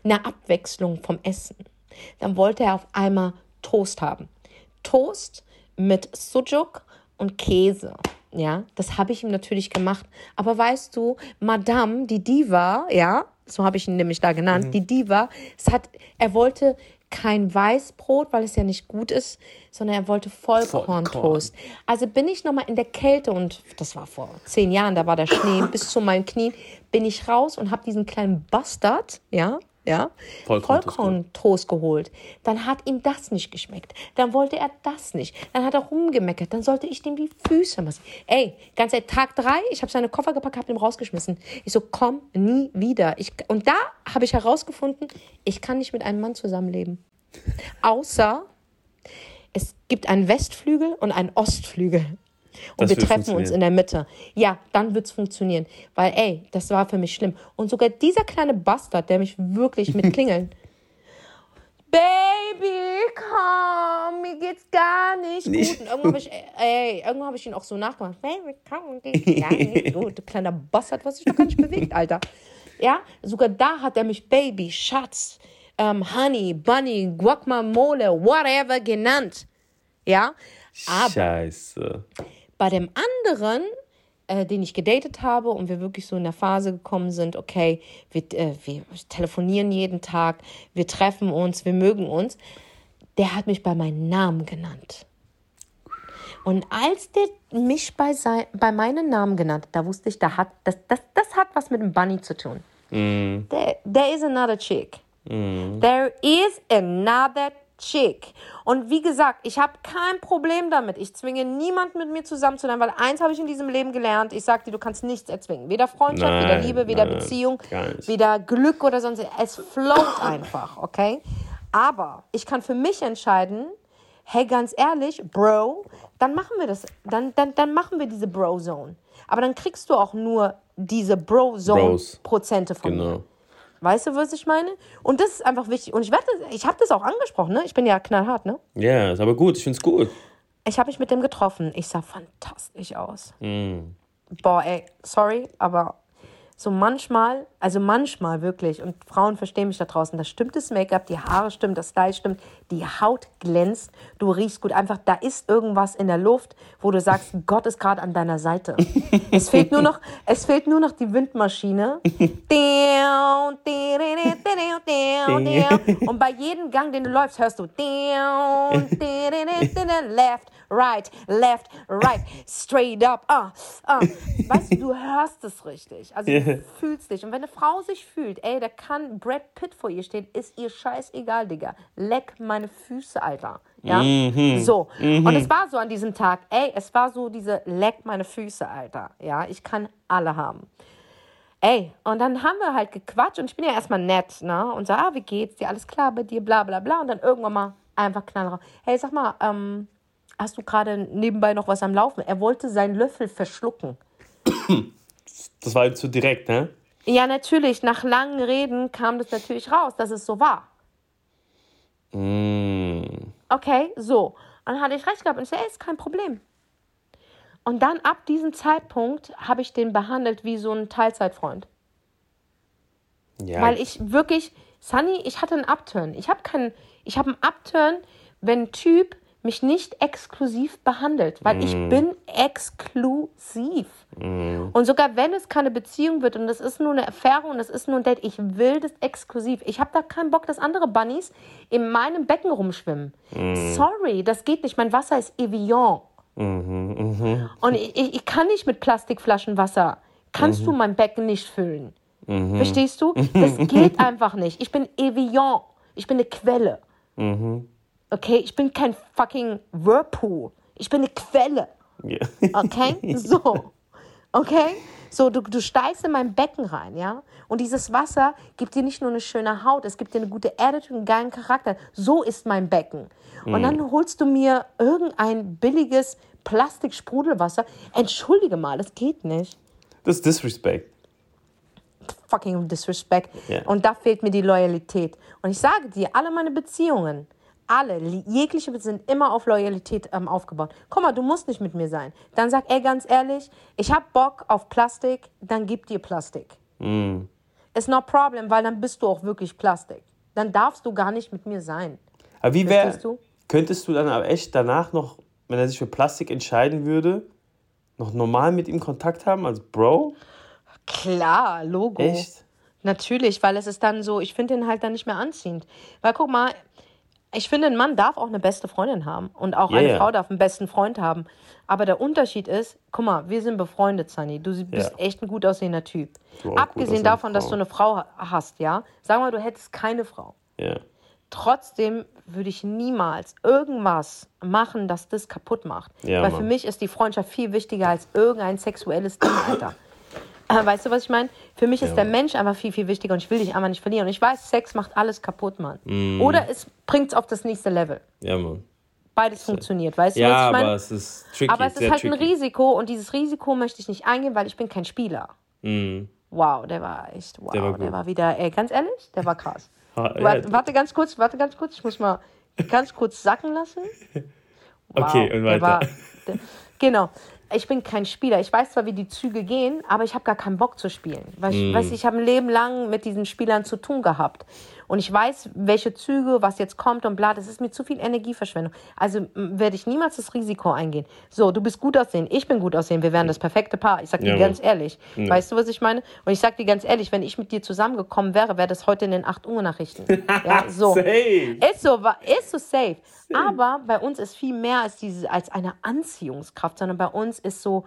eine Abwechslung vom Essen. Dann wollte er auf einmal Toast haben. Toast mit Sujuk und Käse. Ja, das habe ich ihm natürlich gemacht. Aber weißt du, Madame, die Diva, ja, so habe ich ihn nämlich da genannt, mhm. die Diva, es hat, er wollte kein Weißbrot, weil es ja nicht gut ist, sondern er wollte Vollkorntoast. Vollkorn. Also bin ich nochmal in der Kälte und das war vor zehn Jahren, da war der Schnee bis zu meinen Knien, bin ich raus und habe diesen kleinen Bastard, ja, ja, Vollkorntoast geholt. Dann hat ihm das nicht geschmeckt. Dann wollte er das nicht. Dann hat er rumgemeckert. Dann sollte ich dem die Füße massieren. Ey, ganz ehrlich, Tag drei, ich habe seine Koffer gepackt, habe ihn rausgeschmissen. Ich so, komm nie wieder. Ich, und da habe ich herausgefunden, ich kann nicht mit einem Mann zusammenleben. Außer es gibt einen Westflügel und einen Ostflügel. Und das wir treffen uns in der Mitte. Ja, dann wird es funktionieren. Weil, ey, das war für mich schlimm. Und sogar dieser kleine Bastard, der mich wirklich mit Klingeln. Baby, komm, mir geht's gar nicht, nicht. gut. Und irgendwann habe ich, ey, irgendwann hab ich ihn auch so nachgemacht. Baby, komm, mir geht's gar nicht gut. Du kleiner Bastard, was sich doch gar nicht bewegt, Alter. Ja, sogar da hat er mich Baby, Schatz, ähm, Honey, Bunny, Guacamole, whatever genannt. Ja, aber. Scheiße. Bei dem anderen, äh, den ich gedatet habe und wir wirklich so in der Phase gekommen sind, okay, wir, äh, wir telefonieren jeden Tag, wir treffen uns, wir mögen uns, der hat mich bei meinem Namen genannt. Und als der mich bei, sein, bei meinem Namen genannt hat, da wusste ich, da hat, das, das, das hat was mit dem Bunny zu tun. Mm. There, there is another chick. Mm. There is another chick. Und wie gesagt, ich habe kein Problem damit. Ich zwinge niemanden mit mir zusammen zu sein, weil eins habe ich in diesem Leben gelernt. Ich dir, du kannst nichts erzwingen. Weder Freundschaft, nein, weder Liebe, weder nein, Beziehung, weder Glück oder sonst. Es float einfach, okay? Aber ich kann für mich entscheiden, hey, ganz ehrlich, Bro, dann machen wir das. Dann, dann, dann machen wir diese Bro-Zone. Aber dann kriegst du auch nur diese Bro-Zone-Prozente von genau. mir. Weißt du, was ich meine? Und das ist einfach wichtig. Und ich werde, ich habe das auch angesprochen, ne? Ich bin ja knallhart, ne?
Ja, yeah, ist aber gut. Ich finde es gut.
Ich habe mich mit dem getroffen. Ich sah fantastisch aus. Mm. Boah, ey, sorry, aber so manchmal, also manchmal wirklich, und Frauen verstehen mich da draußen, da stimmt das Make-up, die Haare stimmt, das Style stimmt, die Haut glänzt, du riechst gut, einfach da ist irgendwas in der Luft, wo du sagst, Gott ist gerade an deiner Seite. es fehlt nur noch, es fehlt nur noch die Windmaschine. und bei jedem Gang, den du läufst, hörst du left, right, left, right, straight up. Uh, uh. Weißt du, du hörst es richtig. Also du fühlst dich. Und wenn eine Frau sich fühlt, ey, da kann Brad Pitt vor ihr stehen, ist ihr scheißegal, Digga. Leck meine Füße, Alter. Ja, mhm. so. Mhm. Und es war so an diesem Tag, ey, es war so diese Leck meine Füße, Alter. Ja, ich kann alle haben. Ey, und dann haben wir halt gequatscht und ich bin ja erstmal nett, ne? Und so, ah, wie geht's dir? Alles klar bei dir? Bla, bla, bla. Und dann irgendwann mal einfach knallrauf. Hey, sag mal, ähm, hast du gerade nebenbei noch was am Laufen? Er wollte seinen Löffel verschlucken.
Das war zu direkt, ne?
Ja, natürlich. Nach langen Reden kam das natürlich raus, dass es so war. Mm. Okay, so. Und dann hatte ich recht gehabt und ich sagte, ey, ist kein Problem. Und dann ab diesem Zeitpunkt habe ich den behandelt wie so ein Teilzeitfreund. Ja. Weil ich wirklich, Sunny, ich hatte einen Upturn. Ich habe keinen, ich habe einen Upturn, wenn ein Typ mich nicht exklusiv behandelt, weil mm. ich bin exklusiv. Mm. Und sogar wenn es keine Beziehung wird und das ist nur eine Affäre und das ist nur ein Date, ich will das exklusiv. Ich habe da keinen Bock, dass andere Bunnies in meinem Becken rumschwimmen. Mm. Sorry, das geht nicht. Mein Wasser ist Evian. -hmm, -hmm. Und ich, ich, kann nicht mit Plastikflaschen Wasser. Kannst -hmm. du mein Becken nicht füllen? Mhm. Verstehst du? Das geht einfach nicht. Ich bin Evian. Ich bin eine Quelle. Mhm. Okay, ich bin kein fucking Whirlpool. Ich bin eine Quelle. Yeah. Okay? So. Okay? So, du, du steigst in mein Becken rein, ja? Und dieses Wasser gibt dir nicht nur eine schöne Haut, es gibt dir eine gute Attitude, einen geilen Charakter. So ist mein Becken. Mm. Und dann holst du mir irgendein billiges Plastiksprudelwasser. Entschuldige mal, das geht nicht.
Das ist Disrespect.
fucking Disrespect. Yeah. Und da fehlt mir die Loyalität. Und ich sage dir, alle meine Beziehungen, alle, jegliche sind immer auf Loyalität ähm, aufgebaut. Guck mal, du musst nicht mit mir sein. Dann sag, ey, ganz ehrlich, ich hab Bock auf Plastik, dann gib dir Plastik. Mm. It's no problem, weil dann bist du auch wirklich Plastik. Dann darfst du gar nicht mit mir sein.
Aber wie wäre, könntest du dann aber echt danach noch, wenn er sich für Plastik entscheiden würde, noch normal mit ihm Kontakt haben als Bro?
Klar, Logo. Echt? Natürlich, weil es ist dann so, ich finde ihn halt dann nicht mehr anziehend. Weil guck mal, ich finde, ein Mann darf auch eine beste Freundin haben und auch yeah, eine Frau darf einen besten Freund haben. Aber der Unterschied ist, guck mal, wir sind befreundet, Sunny. Du bist yeah. echt ein gut aussehender Typ. Abgesehen davon, dass du eine Frau hast, ja. Sag mal, du hättest keine Frau. Yeah. Trotzdem würde ich niemals irgendwas machen, das das kaputt macht. Weil Mann. für mich ist die Freundschaft viel wichtiger als irgendein sexuelles Ding, Alter. Weißt du, was ich meine? Für mich ist ja. der Mensch einfach viel, viel wichtiger und ich will dich einfach nicht verlieren. Und ich weiß, Sex macht alles kaputt, Mann. Mm. Oder es bringt es auf das nächste Level. Ja, Mann. Beides funktioniert, weißt du, ja, was ich meine? aber es ist tricky. Aber es ist halt tricky. ein Risiko und dieses Risiko möchte ich nicht eingehen, weil ich bin kein Spieler. Mm. Wow, der war echt, wow, der war, der war wieder, ey, ganz ehrlich, der war krass. warte, warte ganz kurz, warte ganz kurz, ich muss mal ganz kurz sacken lassen. Wow, okay, und weiter. War, der, genau ich bin kein Spieler. Ich weiß zwar, wie die Züge gehen, aber ich habe gar keinen Bock zu spielen. Weil ich, mm. weiß, ich habe ein Leben lang mit diesen Spielern zu tun gehabt. Und ich weiß, welche Züge, was jetzt kommt und bla. Das ist mir zu viel Energieverschwendung. Also werde ich niemals das Risiko eingehen. So, du bist gut aussehen, ich bin gut aussehen, wir wären das perfekte Paar. Ich sag dir ja, ganz ehrlich. Ja. Weißt du, was ich meine? Und ich sag dir ganz ehrlich, wenn ich mit dir zusammengekommen wäre, wäre das heute in den 8 Uhr Nachrichten. ja, so. safe. Ist so, ist so safe. safe. Aber bei uns ist viel mehr als, diese, als eine Anziehungskraft, sondern bei uns ist so,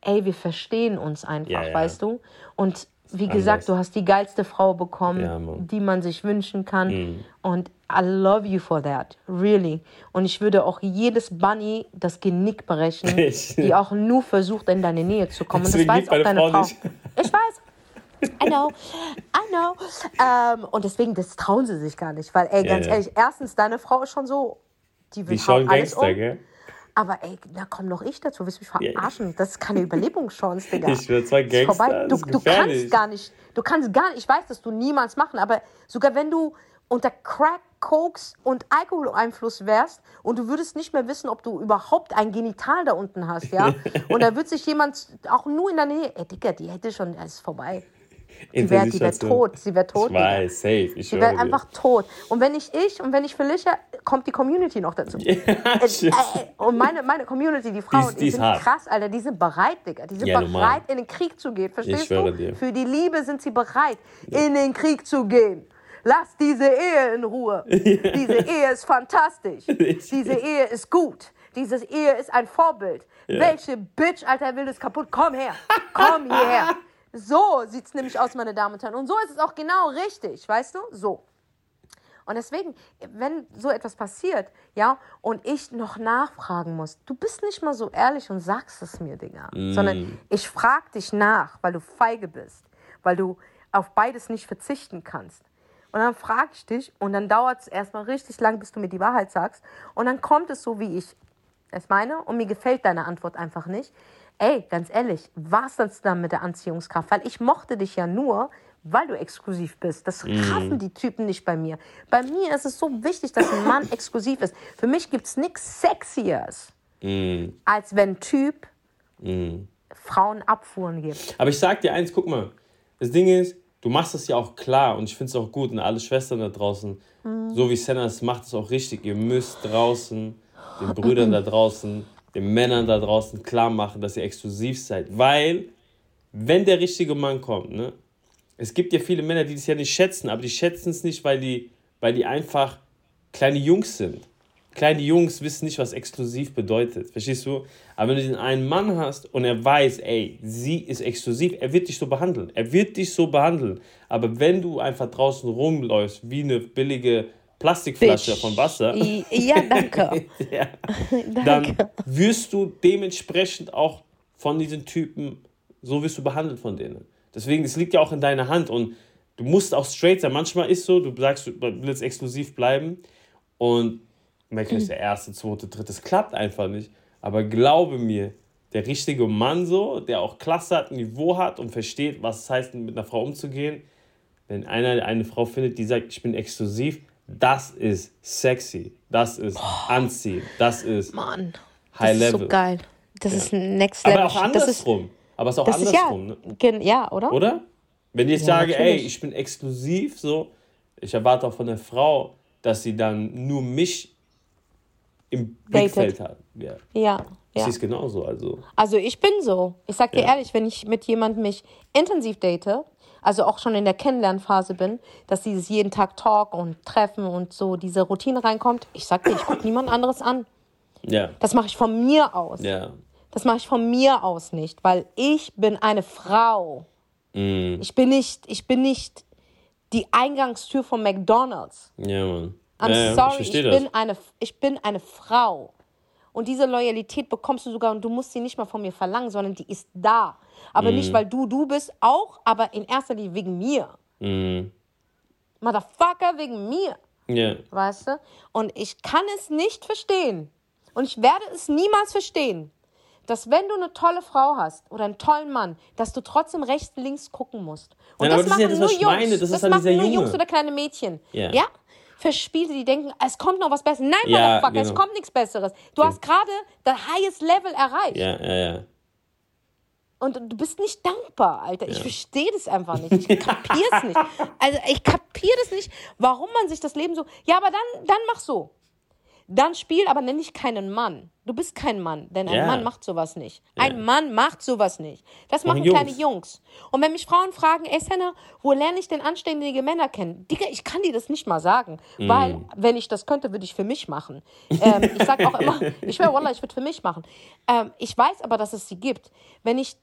ey, wir verstehen uns einfach, ja, weißt du? Und wie gesagt, du hast die geilste Frau bekommen, ja, die man sich wünschen kann. Mhm. Und I love you for that, really. Und ich würde auch jedes Bunny das Genick brechen, die auch nur versucht, in deine Nähe zu kommen. Und das weiß auch deine Frau. Frau. Ich weiß. I know, I know. Ähm, und deswegen, das trauen sie sich gar nicht. Weil, ey, ganz ja, ja. ehrlich, erstens, deine Frau ist schon so, die will die alles Gangster, um. Gell? Aber ey, da komm noch ich dazu, willst du mich verarschen? Das ist keine Überlebungschance, Digga. Ich will zwei Gangster, du, du kannst gar nicht, du kannst gar nicht, ich weiß, dass du niemals machen, aber sogar wenn du unter Crack, Koks und Alkoholeinfluss wärst und du würdest nicht mehr wissen, ob du überhaupt ein Genital da unten hast, ja? Und da wird sich jemand auch nur in der Nähe, ey Digga, die hätte schon, es ist vorbei. Sie wäre wär tot. Sie wäre tot. Ich weiß, safe. Ich sie wäre einfach tot. Und wenn nicht ich und wenn ich verliche, kommt die Community noch dazu. Ja, äh, äh, und meine, meine Community, die Frauen, die, die, die sind hart. krass, Alter. Die sind bereit, Digga. Die sind ja, bereit, normal. in den Krieg zu gehen. Verstehst du? Dir. Für die Liebe sind sie bereit, ja. in den Krieg zu gehen. Lass diese Ehe in Ruhe. Diese Ehe ist fantastisch. Diese Ehe ist gut. Diese Ehe ist ein Vorbild. Welche Bitch, Alter, will das kaputt? Komm her. Komm hierher. So sieht es nämlich aus, meine Damen und Herren. Und so ist es auch genau richtig, weißt du? So. Und deswegen, wenn so etwas passiert, ja, und ich noch nachfragen muss, du bist nicht mal so ehrlich und sagst es mir, Digga, mm. sondern ich frage dich nach, weil du feige bist, weil du auf beides nicht verzichten kannst. Und dann frage ich dich und dann dauert es erstmal richtig lang, bis du mir die Wahrheit sagst. Und dann kommt es so, wie ich es meine und mir gefällt deine Antwort einfach nicht ey, ganz ehrlich, was das dann mit der Anziehungskraft? Weil ich mochte dich ja nur, weil du exklusiv bist. Das mm. raffen die Typen nicht bei mir. Bei mir ist es so wichtig, dass ein Mann exklusiv ist. Für mich gibt es nichts Sexiers, mm. als wenn Typ mm. Frauen Abfuhren gibt.
Aber ich sag dir eins, guck mal, das Ding ist, du machst das ja auch klar und ich finde es auch gut und alle Schwestern da draußen, mhm. so wie Senna es macht, es auch richtig. Ihr müsst draußen, den Brüdern da draußen, den Männern da draußen klar machen, dass ihr exklusiv seid. Weil, wenn der richtige Mann kommt, ne, es gibt ja viele Männer, die das ja nicht schätzen, aber die schätzen es nicht, weil die, weil die einfach kleine Jungs sind. Kleine Jungs wissen nicht, was exklusiv bedeutet. Verstehst du? Aber wenn du den einen Mann hast und er weiß, ey, sie ist exklusiv, er wird dich so behandeln. Er wird dich so behandeln. Aber wenn du einfach draußen rumläufst wie eine billige Plastikflasche Bitch. von Wasser. Ja, danke. ja. Dann wirst du dementsprechend auch von diesen Typen, so wirst du behandelt von denen. Deswegen, es liegt ja auch in deiner Hand und du musst auch straight sein. Manchmal ist so, du sagst, du willst exklusiv bleiben und merkst, mhm. der erste, zweite, dritte, es klappt einfach nicht. Aber glaube mir, der richtige Mann so, der auch Klasse hat, Niveau hat und versteht, was es heißt, mit einer Frau umzugehen. Wenn einer eine Frau findet, die sagt, ich bin exklusiv, das ist sexy, das ist Boah. anziehend, das ist
Mann, High das Level. ist so geil. Das ja. ist Next
Level. Aber auch andersrum. Aber es ist auch andersrum.
Ist ja, ne? ja, oder?
Oder? Wenn ich ja, sage, natürlich. ey, ich bin exklusiv, so, ich erwarte auch von der Frau, dass sie dann nur mich im Blickfeld hat. Ja. ja. Ich sehe es genauso. Also.
also ich bin so. Ich sag dir ja. ehrlich, wenn ich mit jemandem mich intensiv date, also auch schon in der Kennenlernphase bin, dass dieses jeden Tag Talk und Treffen und so diese Routine reinkommt, ich sag dir, ich gucke niemand anderes an. Ja. Das mache ich von mir aus. Ja. Das mache ich von mir aus nicht, weil ich bin eine Frau. Mm. Ich bin nicht, ich bin nicht die Eingangstür von McDonald's. Ja, Mann. I'm ja, sorry, ich, ich bin, eine, ich bin eine Frau. Und diese Loyalität bekommst du sogar und du musst sie nicht mal von mir verlangen, sondern die ist da. Aber mm. nicht, weil du du bist, auch, aber in erster Linie wegen mir. Mm. Motherfucker, wegen mir. Yeah. Weißt du? Und ich kann es nicht verstehen. Und ich werde es niemals verstehen, dass wenn du eine tolle Frau hast oder einen tollen Mann, dass du trotzdem rechts, links gucken musst. Und Nein, das, machen ja das, nur Jungs. Meine, das, das machen nur. Jungs oder kleine Mädchen. Yeah. Ja? Verspielte, die denken, es kommt noch was Besseres. Nein, ja, Motherfucker, genau. es kommt nichts Besseres. Du hast gerade das highest Level erreicht. Ja, ja, ja. Und du bist nicht dankbar, Alter. Ich verstehe das einfach nicht. Ich kapiere es nicht. Also ich kapiere das nicht, warum man sich das Leben so. Ja, aber dann, dann mach so. Dann spiel, aber nenn dich keinen Mann. Du bist kein Mann, denn ein ja. Mann macht sowas nicht. Ja. Ein Mann macht sowas nicht. Das machen Jungs. kleine Jungs. Und wenn mich Frauen fragen, ey Senna, wo lerne ich denn anständige Männer kennen? Digga, ich kann dir das nicht mal sagen. Mm. Weil, wenn ich das könnte, würde ich für mich machen. Ähm, ich sage auch immer, ich schwöre, Wallah, ich würde für mich machen. Ähm, ich weiß aber, dass es sie gibt. Wenn ich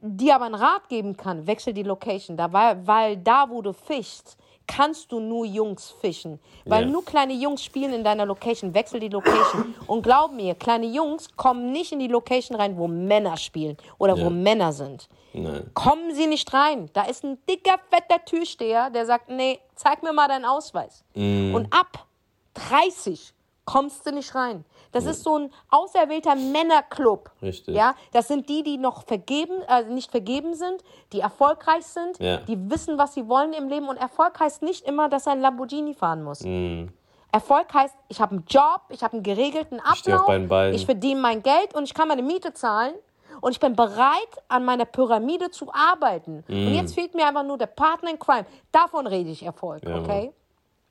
dir aber einen Rat geben kann, wechsel die Location. Da, weil, weil da, wo du fischst, kannst du nur Jungs fischen. Weil yeah. nur kleine Jungs spielen in deiner Location. Wechsel die Location. Und glaub mir, kleine Jungs kommen nicht in die Location rein, wo Männer spielen oder yeah. wo Männer sind. Nein. Kommen sie nicht rein. Da ist ein dicker, fetter Türsteher, der sagt, nee, zeig mir mal deinen Ausweis. Mm. Und ab 30 kommst du nicht rein. Das ja. ist so ein auserwählter Männerclub. Richtig. Ja, das sind die, die noch vergeben, äh, nicht vergeben sind, die erfolgreich sind, ja. die wissen, was sie wollen im Leben. Und Erfolg heißt nicht immer, dass er ein Lamborghini fahren muss. Mhm. Erfolg heißt, ich habe einen Job, ich habe einen geregelten Ablauf, ich, ich verdiene mein Geld und ich kann meine Miete zahlen und ich bin bereit, an meiner Pyramide zu arbeiten. Mm. Und mhm. jetzt fehlt mir einfach nur der Partner in Crime. Davon rede ich Erfolg, ja, okay?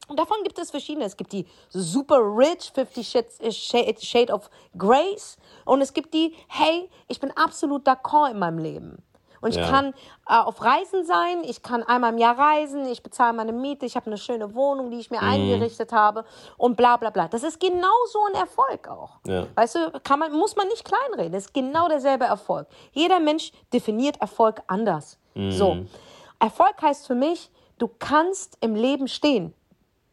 Und davon gibt es verschiedene. Es gibt die super rich, 50 Shades, Shade of Grace. Und es gibt die, hey, ich bin absolut d'accord in meinem Leben. Und ich ja. kann äh, auf Reisen sein, ich kann einmal im Jahr reisen, ich bezahle meine Miete, ich habe eine schöne Wohnung, die ich mir mhm. eingerichtet habe und bla bla bla. Das ist genau so ein Erfolg auch. Ja. Weißt du, kann man, muss man nicht kleinreden. Das ist genau derselbe Erfolg. Jeder Mensch definiert Erfolg anders. Mhm. So. Erfolg heißt für mich, du kannst im Leben stehen.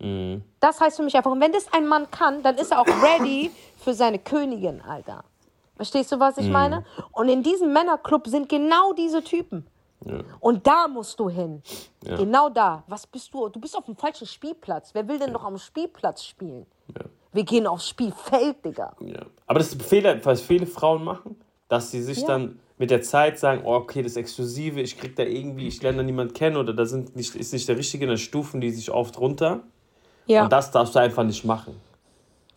Mhm. Das heißt für mich einfach, und wenn das ein Mann kann, dann ist er auch ready für seine Königin, Alter. Verstehst du, was ich mhm. meine? Und in diesem Männerclub sind genau diese Typen. Ja. Und da musst du hin. Ja. Genau da. Was bist du? Du bist auf dem falschen Spielplatz. Wer will denn ja. noch am Spielplatz spielen? Wir gehen aufs Spielfeld, Digga.
Aber das ist Fehler, was viele Frauen machen, dass sie sich dann mit der Zeit sagen, oh, okay, das Exklusive, ich krieg da irgendwie, ich lerne da niemanden kennen oder da sind nicht, ist nicht der Richtige, da stufen die sich oft runter. Ja. Und das darfst du einfach nicht machen.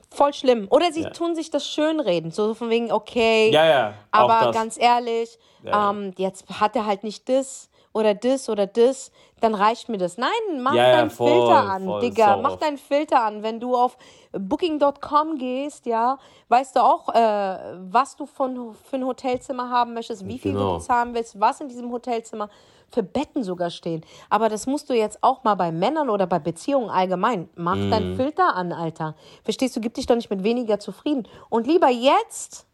Voll schlimm. Oder sie ja. tun sich das schönreden. So von wegen, okay, ja, ja, aber ganz ehrlich, ähm, jetzt hat er halt nicht das oder das oder das, dann reicht mir das. Nein, mach ja, deinen voll, Filter an, voll, Digga. Mach deinen Filter an. Wenn du auf Booking.com gehst, ja, weißt du auch, äh, was du von, für ein Hotelzimmer haben möchtest, wie viel genau. du bezahlen willst, was in diesem Hotelzimmer für Betten sogar stehen. Aber das musst du jetzt auch mal bei Männern oder bei Beziehungen allgemein. Mach mm. deinen Filter an, Alter. Verstehst du, gib dich doch nicht mit weniger zufrieden. Und lieber jetzt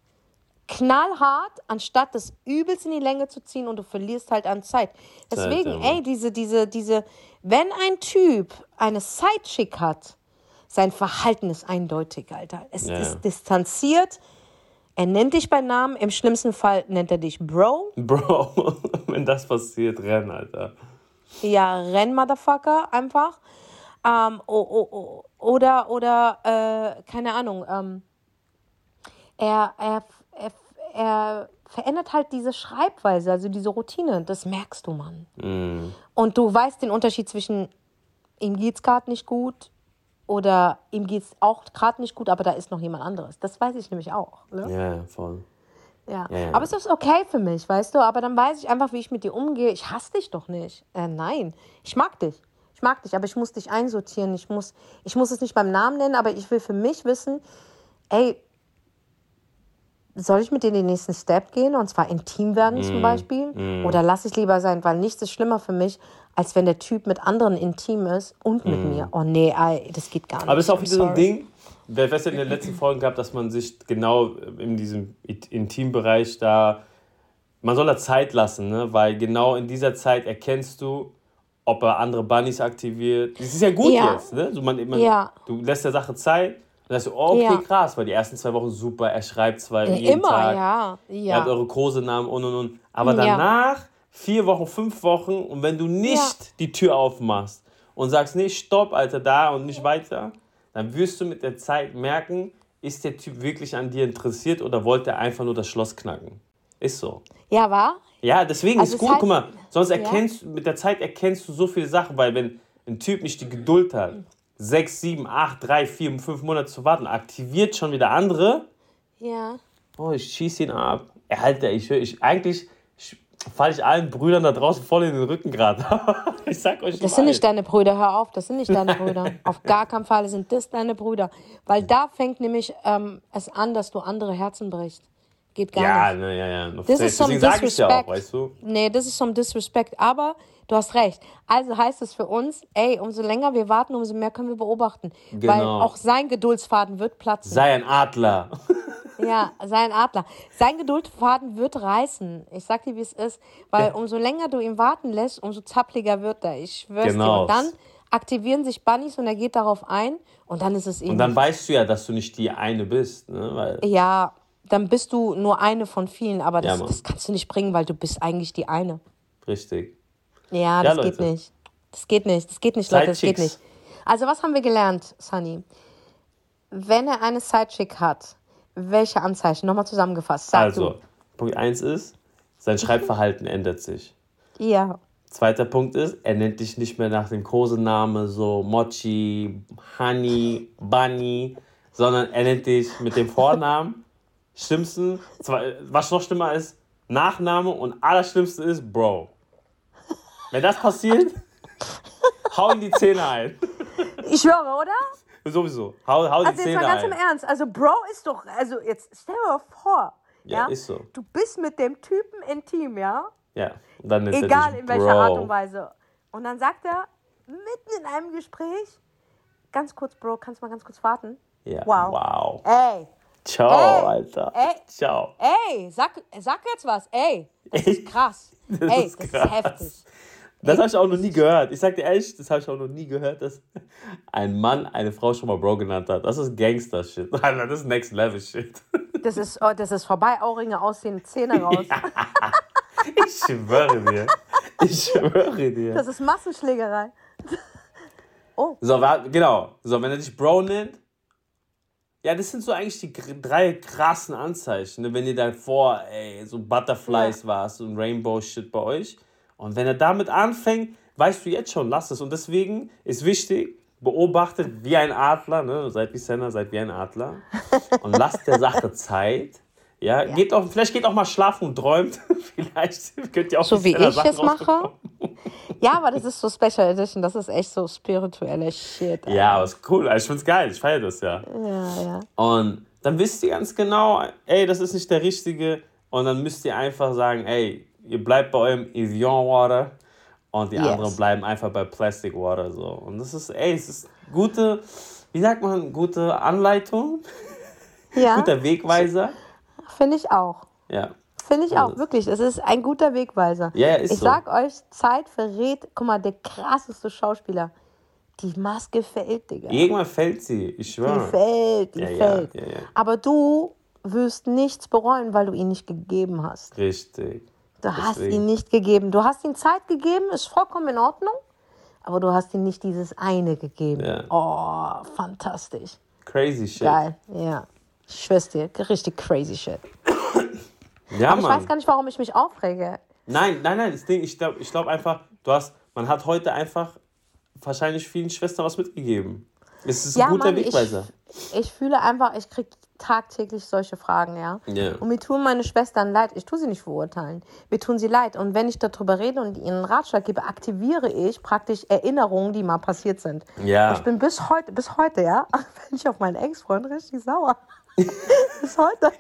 knallhart, anstatt das übelst in die Länge zu ziehen und du verlierst halt an Zeit. Deswegen, ey, diese, diese, diese, wenn ein Typ eine Sidechick hat, sein Verhalten ist eindeutig, Alter. Es ja. ist distanziert, er nennt dich bei Namen, im schlimmsten Fall nennt er dich Bro.
Bro, wenn das passiert, renn, Alter.
Ja, renn, Motherfucker, einfach. Ähm, oh, oh, oh. Oder, oder, äh, keine Ahnung, ähm, er, er, er, er verändert halt diese Schreibweise, also diese Routine. Das merkst du, Mann. Und du weißt den Unterschied zwischen ihm geht's gerade nicht gut oder ihm geht's auch gerade nicht gut, aber da ist noch jemand anderes. Das weiß ich nämlich auch. Ne?
Ja, voll.
Ja,
ja.
Aber es ist okay für mich, weißt du? Aber dann weiß ich einfach, wie ich mit dir umgehe. Ich hasse dich doch nicht. Äh, nein, ich mag dich. Ich mag dich, aber ich muss dich einsortieren. Ich muss, ich muss es nicht beim Namen nennen, aber ich will für mich wissen, ey, soll ich mit dir den nächsten Step gehen und zwar intim werden
Mm,
zum Beispiel? Oder lass ich lieber sein, weil nichts ist schlimmer für mich, als wenn der Typ mit anderen intim ist und mit mir. Oh nee, ey, das geht gar nicht.
Mm. Aber es ist auch wieder so ein. Ding, wer weiß ja in den letzten Folgen gehabt, dass man sich genau in diesem Intimbereich da, man soll da Zeit lassen, ne? weil genau in dieser Zeit erkennst du, ob er andere Bunnies aktiviert. Das ist ja gut
Ja.
jetzt, ne? So man, man,
Ja.
Du lässt der Sache Zeit und dann sagst du, oh, okay,
Ja.
krass, weil die ersten zwei Wochen super, er schreibt zwar
Äh,
jeden
Immer,
Tag,
ja.
er hat
Ja.
eure Kosenamen und und und. Aber
Ja.
danach, vier Wochen, fünf Wochen, und wenn du nicht die Tür aufmachst und sagst, nee, stopp, Alter, da und nicht weiter, dann wirst du mit der Zeit merken, ist der Typ wirklich an dir interessiert oder wollte er einfach nur das Schloss knacken? Ist so.
Ja, war?
Ja, deswegen
Also
ist
es
gut,
heißt-
guck mal, sonst erkennst mit der Zeit erkennst du so viele Sachen, weil wenn ein Typ nicht die Geduld hat, sechs, sieben, acht, drei, vier, fünf Monate zu warten, aktiviert schon wieder andere,
Ja.
Oh, ich schieße ihn ab. Er halt, ich, ich, eigentlich falle ich allen Brüdern da draußen voll in den Rücken gerade. ich sag euch
Das sind nicht deine Brüder, hör auf, das sind nicht deine Brüder. Auf gar keinen Fall sind das deine Brüder. Weil da fängt nämlich ähm, es an, dass du andere Herzen brichst. Geht gar
Ja,
nicht.
ne, ja, ja. Noch
Das ist
sag ich ja auch,
disrespect.
weißt du?
Nee, das ist some disrespect. Aber du hast recht. Also heißt es für uns, ey, umso länger wir warten, umso mehr können wir beobachten. Weil
Genau.
auch sein Geduldsfaden wird platzen.
Sei ein Adler.
Ja, sein Adler. Sein Geduldsfaden wird reißen. Ich sag dir, wie es ist. Weil umso länger du ihn warten lässt, umso zappliger wird er. Ich schwör's dir.
Genau.
Und dann aktivieren sich Bunnies und er geht darauf ein und dann ist es eh
Und dann weißt du ja, dass du nicht die eine bist. Ne? Weil,
Ja, dann bist du nur eine von vielen, aber das,
Ja,
das kannst du nicht bringen, weil du bist eigentlich die eine.
richtig.
Ja,
Ja,
das geht
Leute.
nicht. Das geht nicht. Das geht nicht, Leute. Das geht nicht. Also, was haben wir gelernt, Sunny? Wenn er eine Sidechick hat, welche Anzeichen? Nochmal zusammengefasst. Sag
Also, Punkt 1 ist, sein Schreibverhalten ändert sich.
du. Ja.
Zweiter Punkt ist, er nennt dich nicht mehr nach dem Kosename so Mochi, Honey, Bunny, sondern er nennt dich mit dem Vornamen. Schlimmsten, was noch schlimmer ist, Nachname und allerschlimmste ist Bro. Wenn das passiert, hau ihm die Zähne ein.
Ich schwöre, oder?
Sowieso. Hau, hau die
Also jetzt
Zähne
mal ganz im
ein.
Ernst. Also Bro ist doch, also jetzt stell dir mal vor,
Ja,
ja,
ist so.
du bist mit dem Typen intim, ja,
Ja, dann nennt
egal in
Bro.
welcher Art und Weise. Und dann sagt er mitten in einem Gespräch, ganz kurz, Bro, kannst du mal ganz kurz warten?
Ja,
Wow.
wow.
Ey,
Ciao,
Ey,
Alter.
ey.
Ciao.
ey, sag, sag jetzt was, ey, das ist krass.
Das
ey,
ist
das
krass.
ist heftig.
Das habe ich auch noch nie gehört. Ich sag dir ehrlich, das habe ich auch noch nie gehört, dass ein Mann eine Frau schon mal Bro genannt hat. Das ist Gangster-Shit. Alter, das ist Next Level Shit.
Das ist, oh, das ist vorbei, Ohrringe ausziehen, Zähne raus.
Ich schwöre dir. Ich schwöre dir.
Das ist Massenschlägerei.
So, wa- genau. So, wenn er dich Bro nennt, ja, das sind so eigentlich die drei krassen Anzeichen. Ne? Wenn ihr davor, ey, so Butterflies
Ja.
warst und Rainbow-Shit bei euch. Und wenn er damit anfängt, weißt du jetzt schon, lass es. Und deswegen ist wichtig, beobachtet wie ein Adler, ne? seid wie Senna, seid wie ein Adler. Und lasst der Sache Zeit. Ja, geht auch, vielleicht geht auch mal schlafen und träumt. vielleicht könnt ihr auch
So wie ich
Sachen
es mache. Ja, aber das ist so Special Edition, das ist echt so spirituelle Shit. Alter.
Ja, aber ist cool. Also Ich find's geil, ich feiere das ja.
Ja, ja.
Und dann wisst ihr ganz genau, ey, das ist nicht der richtige. Und dann müsst ihr einfach sagen, ey, ihr bleibt bei eurem Evian Water und die
Yes.
anderen bleiben einfach bei Plastic Water. So. Und das ist, ey, es ist gute, wie sagt man, gute Anleitung,
ja
guter Wegweiser.
finde ich auch.
Ja.
Finde ich auch,
Also-
wirklich. Es ist ein guter Wegweiser.
Ja, ist
ich
so.
sag euch, Zeit verrät, guck mal, der krasseste Schauspieler. Die Maske fällt, Digga.
Irgendwann fällt sie, ich
Die
schwöre.
fällt, die
ja,
fällt.
ja, ja.
Aber du wirst nichts bereuen, weil du ihn nicht gegeben hast.
Richtig.
Du hast ihn nicht gegeben. Du hast ihm Zeit gegeben, ist vollkommen in Ordnung. Aber du hast ihm nicht dieses eine gegeben.
Ja.
Oh, fantastisch.
Crazy shit.
Geil, ja. Ich schwör's dir, richtig crazy shit.
Ja,
Aber ich
Mann.
weiß gar nicht, warum ich mich aufrege.
Nein, nein, nein, das Ding, ich glaube ich glaub einfach, du hast, man hat heute einfach wahrscheinlich vielen Schwestern was mitgegeben. Es ist ein guter
Mann,
Wegweiser.
Ich, ich fühle einfach, ich kriege tagtäglich solche Fragen, ja.
Ja.
Und mir tun meine Schwestern leid. Ich tue sie nicht verurteilen. Mir tun sie leid. Und wenn ich darüber rede und ihnen einen Ratschlag gebe, aktiviere ich praktisch Erinnerungen, die mal passiert sind.
Ja.
Und ich bin bis heute, bis heute, ja, bin ich auf meinen Ex-Freund richtig sauer. bis heute.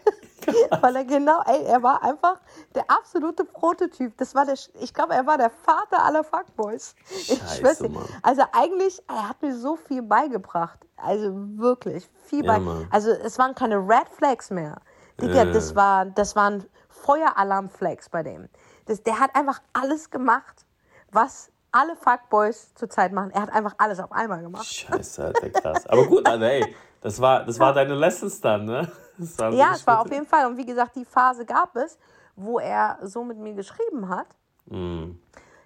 Weil er genau, ey, er war einfach der absolute Prototyp. Das war der, ich glaube, er war der Vater aller Fuckboys. Ich
Scheiße. Mann.
Also eigentlich, er hat mir so viel beigebracht. Also wirklich, viel
Ja,
bei. Also es waren keine Red Flags mehr. Digga,
Ja.
das, war, das waren Feueralarm-Flags bei dem. Das, der hat einfach alles gemacht, was alle Fuckboys zurzeit machen. Er hat einfach alles auf einmal gemacht.
Scheiße, Alter, krass. Aber gut, Alter, ey, das war, das war deine Lessons dann, ne? So
Ja, es war auf jeden Fall. Und wie gesagt, die Phase gab es, wo er so mit mir geschrieben hat.
Mm.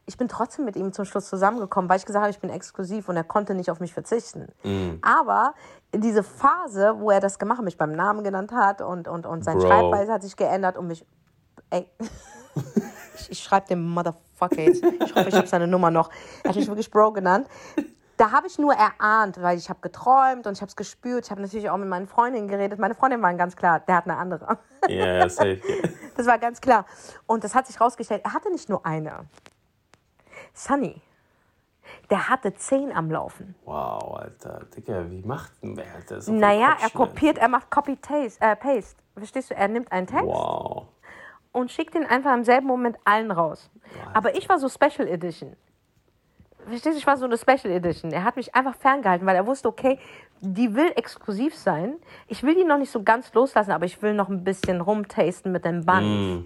Ich bin trotzdem mit ihm zum Schluss zusammengekommen, weil ich gesagt habe, ich bin exklusiv und er konnte nicht auf mich verzichten.
Mm.
Aber diese Phase, wo er das gemacht hat, mich beim Namen genannt hat und, und, und sein
Bro.
Schreibweise hat sich geändert und mich. Ey. ich ich schreibe dem Motherfucker jetzt. Ich hoffe, ich habe seine Nummer noch. Er hat mich wirklich Bro genannt. Da habe ich nur erahnt, weil ich habe geträumt und ich habe es gespürt. Ich habe natürlich auch mit meinen Freundinnen geredet. Meine Freundinnen waren ganz klar, der hat eine andere.
Ja, safe.
Das war ganz klar. Und das hat sich rausgestellt, er hatte nicht nur eine. Sunny, der hatte zehn am Laufen.
Wow, Alter. Digga, wie macht denn der, Alter? Viel
Naja, er kopiert, er macht Copy-Paste. Äh, Paste. Verstehst du? Er nimmt einen Text
Wow.
und schickt ihn einfach im selben Moment allen raus. Aber ich war so Special Edition. Verstehst du? Ich war so eine Special Edition. Er hat mich einfach ferngehalten, weil er wusste, okay, die will exklusiv sein. Ich will die noch nicht so ganz loslassen, aber ich will noch ein bisschen rumtasten mit den Bunnies.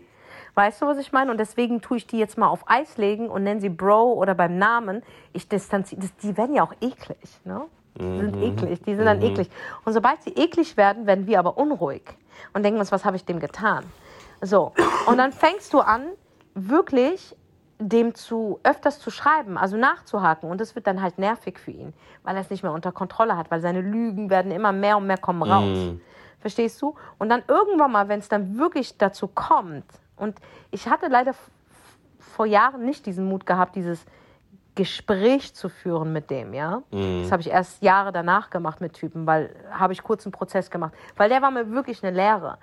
Weißt du, was ich meine? Und deswegen tue ich die jetzt mal auf Eis legen und nenne sie Bro oder beim Namen. Ich distanziere, die werden ja auch eklig, ne? Die sind eklig, die sind dann eklig. Und sobald sie eklig werden, werden wir aber unruhig und denken uns, was habe ich dem getan? So, und dann fängst du an, wirklich dem zu öfters zu schreiben, also nachzuhaken. Und das wird dann halt nervig für ihn, weil er es nicht mehr unter Kontrolle hat, weil seine Lügen werden immer mehr und mehr kommen raus. Verstehst du? Und dann irgendwann mal, wenn es dann wirklich dazu kommt, und ich hatte leider vor Jahren nicht diesen Mut gehabt, dieses Gespräch zu führen mit dem, ja. Das habe ich erst Jahre danach gemacht mit Typen, weil habe ich kurz einen Prozess gemacht, weil der war mir wirklich eine Lehre.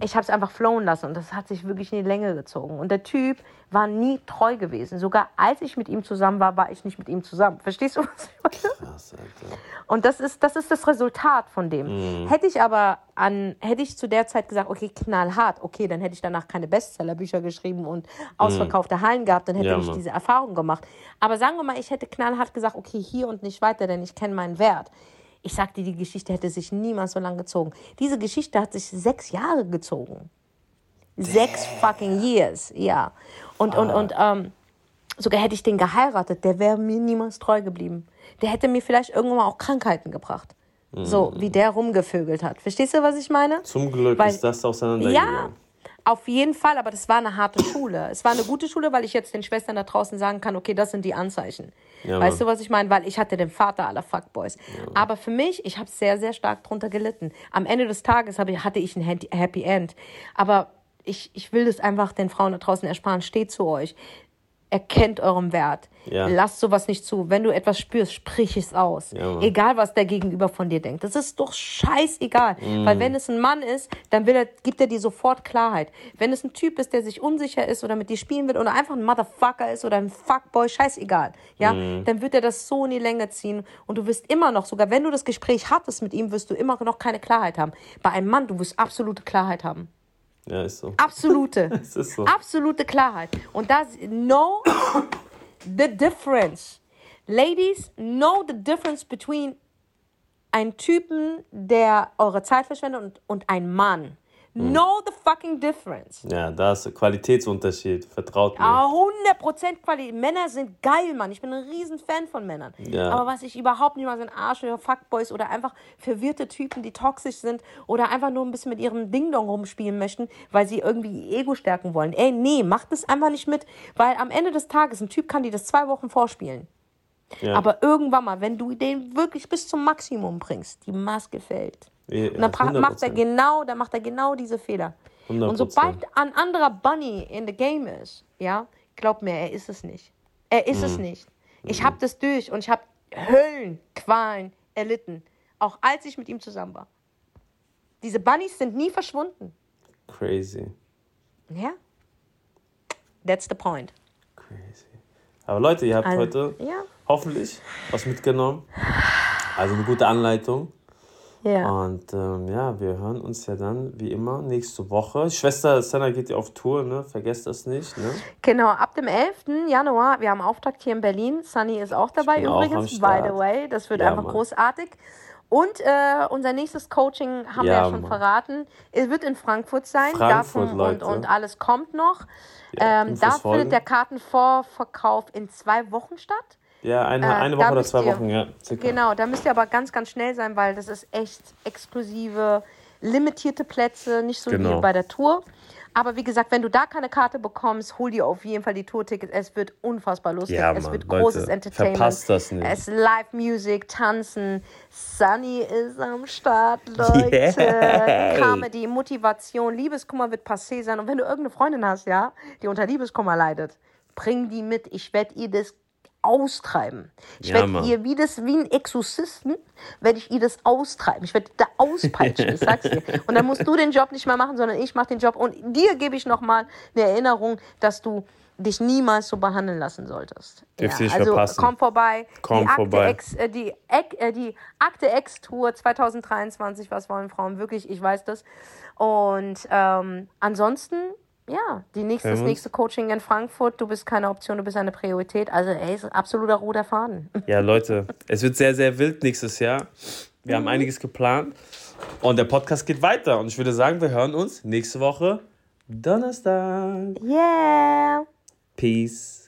Ich habe es einfach flowen lassen und das hat sich wirklich in die Länge gezogen. Und der Typ war nie treu gewesen. Sogar als ich mit ihm zusammen war, war ich nicht mit ihm zusammen. Verstehst du, was ich meine?
Krass, Alter.
Und das ist, das ist das Resultat von dem. Hätte ich aber an, hätte ich zu der Zeit gesagt, okay, knallhart, okay, dann hätte ich danach keine Bestsellerbücher geschrieben und ausverkaufte Hallen gehabt, dann hätte
Ja,
ich
Mann.
diese Erfahrung gemacht. Aber sagen wir mal, ich hätte knallhart gesagt, okay, hier und nicht weiter, denn ich kenne meinen Wert. Ich sagte, die Geschichte hätte sich niemals so lange gezogen. Diese Geschichte hat sich sechs Jahre gezogen. Sechs fucking years, ja. Und, und, und, ähm, sogar hätte ich den geheiratet, der wäre mir niemals treu geblieben. Der hätte mir vielleicht irgendwann mal auch Krankheiten gebracht. So, wie der rumgevögelt hat. Verstehst du, was ich meine?
Zum Glück
Weil-
ist das
Ja,
auseinandergegangen.
Auf jeden Fall, aber das war eine harte Schule. Es war eine gute Schule, weil ich jetzt den Schwestern da draußen sagen kann, okay, das sind die Anzeichen.
Ja,
weißt du, was ich meine? Weil ich hatte den Vater aller Fuckboys. aber für mich, ich habe sehr, sehr stark drunter gelitten. Am Ende des Tages hatte ich ein Happy Happy End. Aber ich, ich will das einfach den Frauen da draußen ersparen. Steht zu euch. Erkennt euren Wert.
Ja.
Lasst sowas nicht zu. Wenn du etwas spürst, sprich es aus.
Ja.
Egal, was der Gegenüber von dir denkt. Das ist doch scheißegal.
Mm.
Weil wenn es ein Mann ist, dann will er, gibt er dir sofort Klarheit. Wenn es ein Typ ist, der sich unsicher ist oder mit dir spielen will oder einfach ein Motherfucker ist oder ein Fuckboy, scheißegal. Ja,
Mm.
dann wird er das so in die Länge ziehen und du wirst immer noch, sogar wenn du das Gespräch hattest mit ihm, wirst du immer noch keine Klarheit haben. Bei einem Mann, du wirst absolute Klarheit haben.
Ja, ist so.
Absolute.
Es ist so.
Absolute Klarheit. Und das, know the difference. Ladies, know the difference between einem Typen, der eure Zeit verschwendet und, und ein Mann. Know the fucking difference.
Ja, da ist ein Qualitätsunterschied. Vertraut mir.
Ah, 100% Qualität. Männer sind geil, Mann. Ich bin ein riesen Fan von Männern.
Ja.
Aber was ich überhaupt nicht mal sind Arsch oder Fuckboys oder einfach verwirrte Typen, die toxisch sind oder einfach nur ein bisschen mit ihrem Ding-Dong rumspielen möchten, weil sie irgendwie ihr Ego stärken wollen. Ey, nee, macht das einfach nicht mit, weil am Ende des Tages, ein Typ kann dir das zwei Wochen vorspielen.
Ja.
Aber irgendwann mal, wenn du den wirklich bis zum Maximum bringst, die Maske fällt.
Ja,
Und dann macht er
100%.
genau, dann macht er genau diese Fehler. Und sobald ein anderer Bunny in the game ist, ja, glaub mir, er ist es nicht. Er ist es nicht. Ich habe das durch und ich habe Höllenqualen erlitten, auch als ich mit ihm zusammen war. Diese Bunnies sind nie verschwunden.
Crazy.
Ja. That's the point.
Crazy. Aber Leute, ihr habt
Also,
heute
ja.
Hoffentlich was mitgenommen. Also eine gute Anleitung.
Ja.
Und ähm, ja, wir hören uns ja dann wie immer nächste Woche. Schwester Senna geht ja auf Tour, ne? Vergesst das nicht, ne?
Genau, ab dem 11. Januar, wir haben Auftakt hier in Berlin. Sunny ist auch dabei
bin auch
übrigens, by the way. Das wird
Ja,
einfach
Mann.
großartig. Und äh, unser nächstes Coaching haben wir
Ja,
ja schon
Mann.
verraten. Es wird in Frankfurt sein.
Frankfurt,
Datum
Leute.
Und, und alles kommt noch.
Ja,
ähm, da findet der Kartenvorverkauf in zwei Wochen statt.
Ja, eine,
Äh,
eine Woche oder zwei
ihr-
Wochen, ja. Circa.
Genau, da müsst ihr aber ganz, ganz schnell sein, weil das ist echt exklusive, limitierte Plätze, nicht so
Genau.
wie bei der Tour. Aber wie gesagt, wenn du da keine Karte bekommst, hol dir auf jeden Fall die Tourtickets. Es wird unfassbar lustig.
Ja,
es
Mann,
wird
Leute,
großes Entertainment.
verpasst das nicht.
Es ist Live-Music, Tanzen. Sunny ist am Start, Leute.
Yay.
Comedy, Motivation, Liebeskummer wird passé sein. Und wenn du irgendeine Freundin hast, ja, die unter Liebeskummer leidet, bring die mit. Ich werde ihr das austreiben. Ich
Ja,
werde ihr wie das wie ein Exorzisten werde ich ihr das austreiben. Ich werde da auspeitschen, ich sag's dir. Und dann musst du den Job nicht mehr machen, sondern ich mache den Job und dir gebe ich noch mal eine Erinnerung, dass du dich niemals so behandeln lassen solltest.
Nicht
also
verpassen.
komm vorbei.
Komm
die Akte
vorbei.
X, äh, die, äh, die Akte X Tour 2023, was wollen Frauen wirklich? Ich weiß das. Und ähm, ansonsten, ja, die nächste, das nächste Coaching in Frankfurt. Du bist keine Option, du bist eine Priorität. Also, ey, ist ein absoluter roter Faden.
Ja, Leute, es wird sehr, sehr wild nächstes Jahr. Wir haben einiges geplant. Und der Podcast geht weiter. Und ich würde sagen, wir hören uns nächste Woche Donnerstag.
Yeah.
Peace.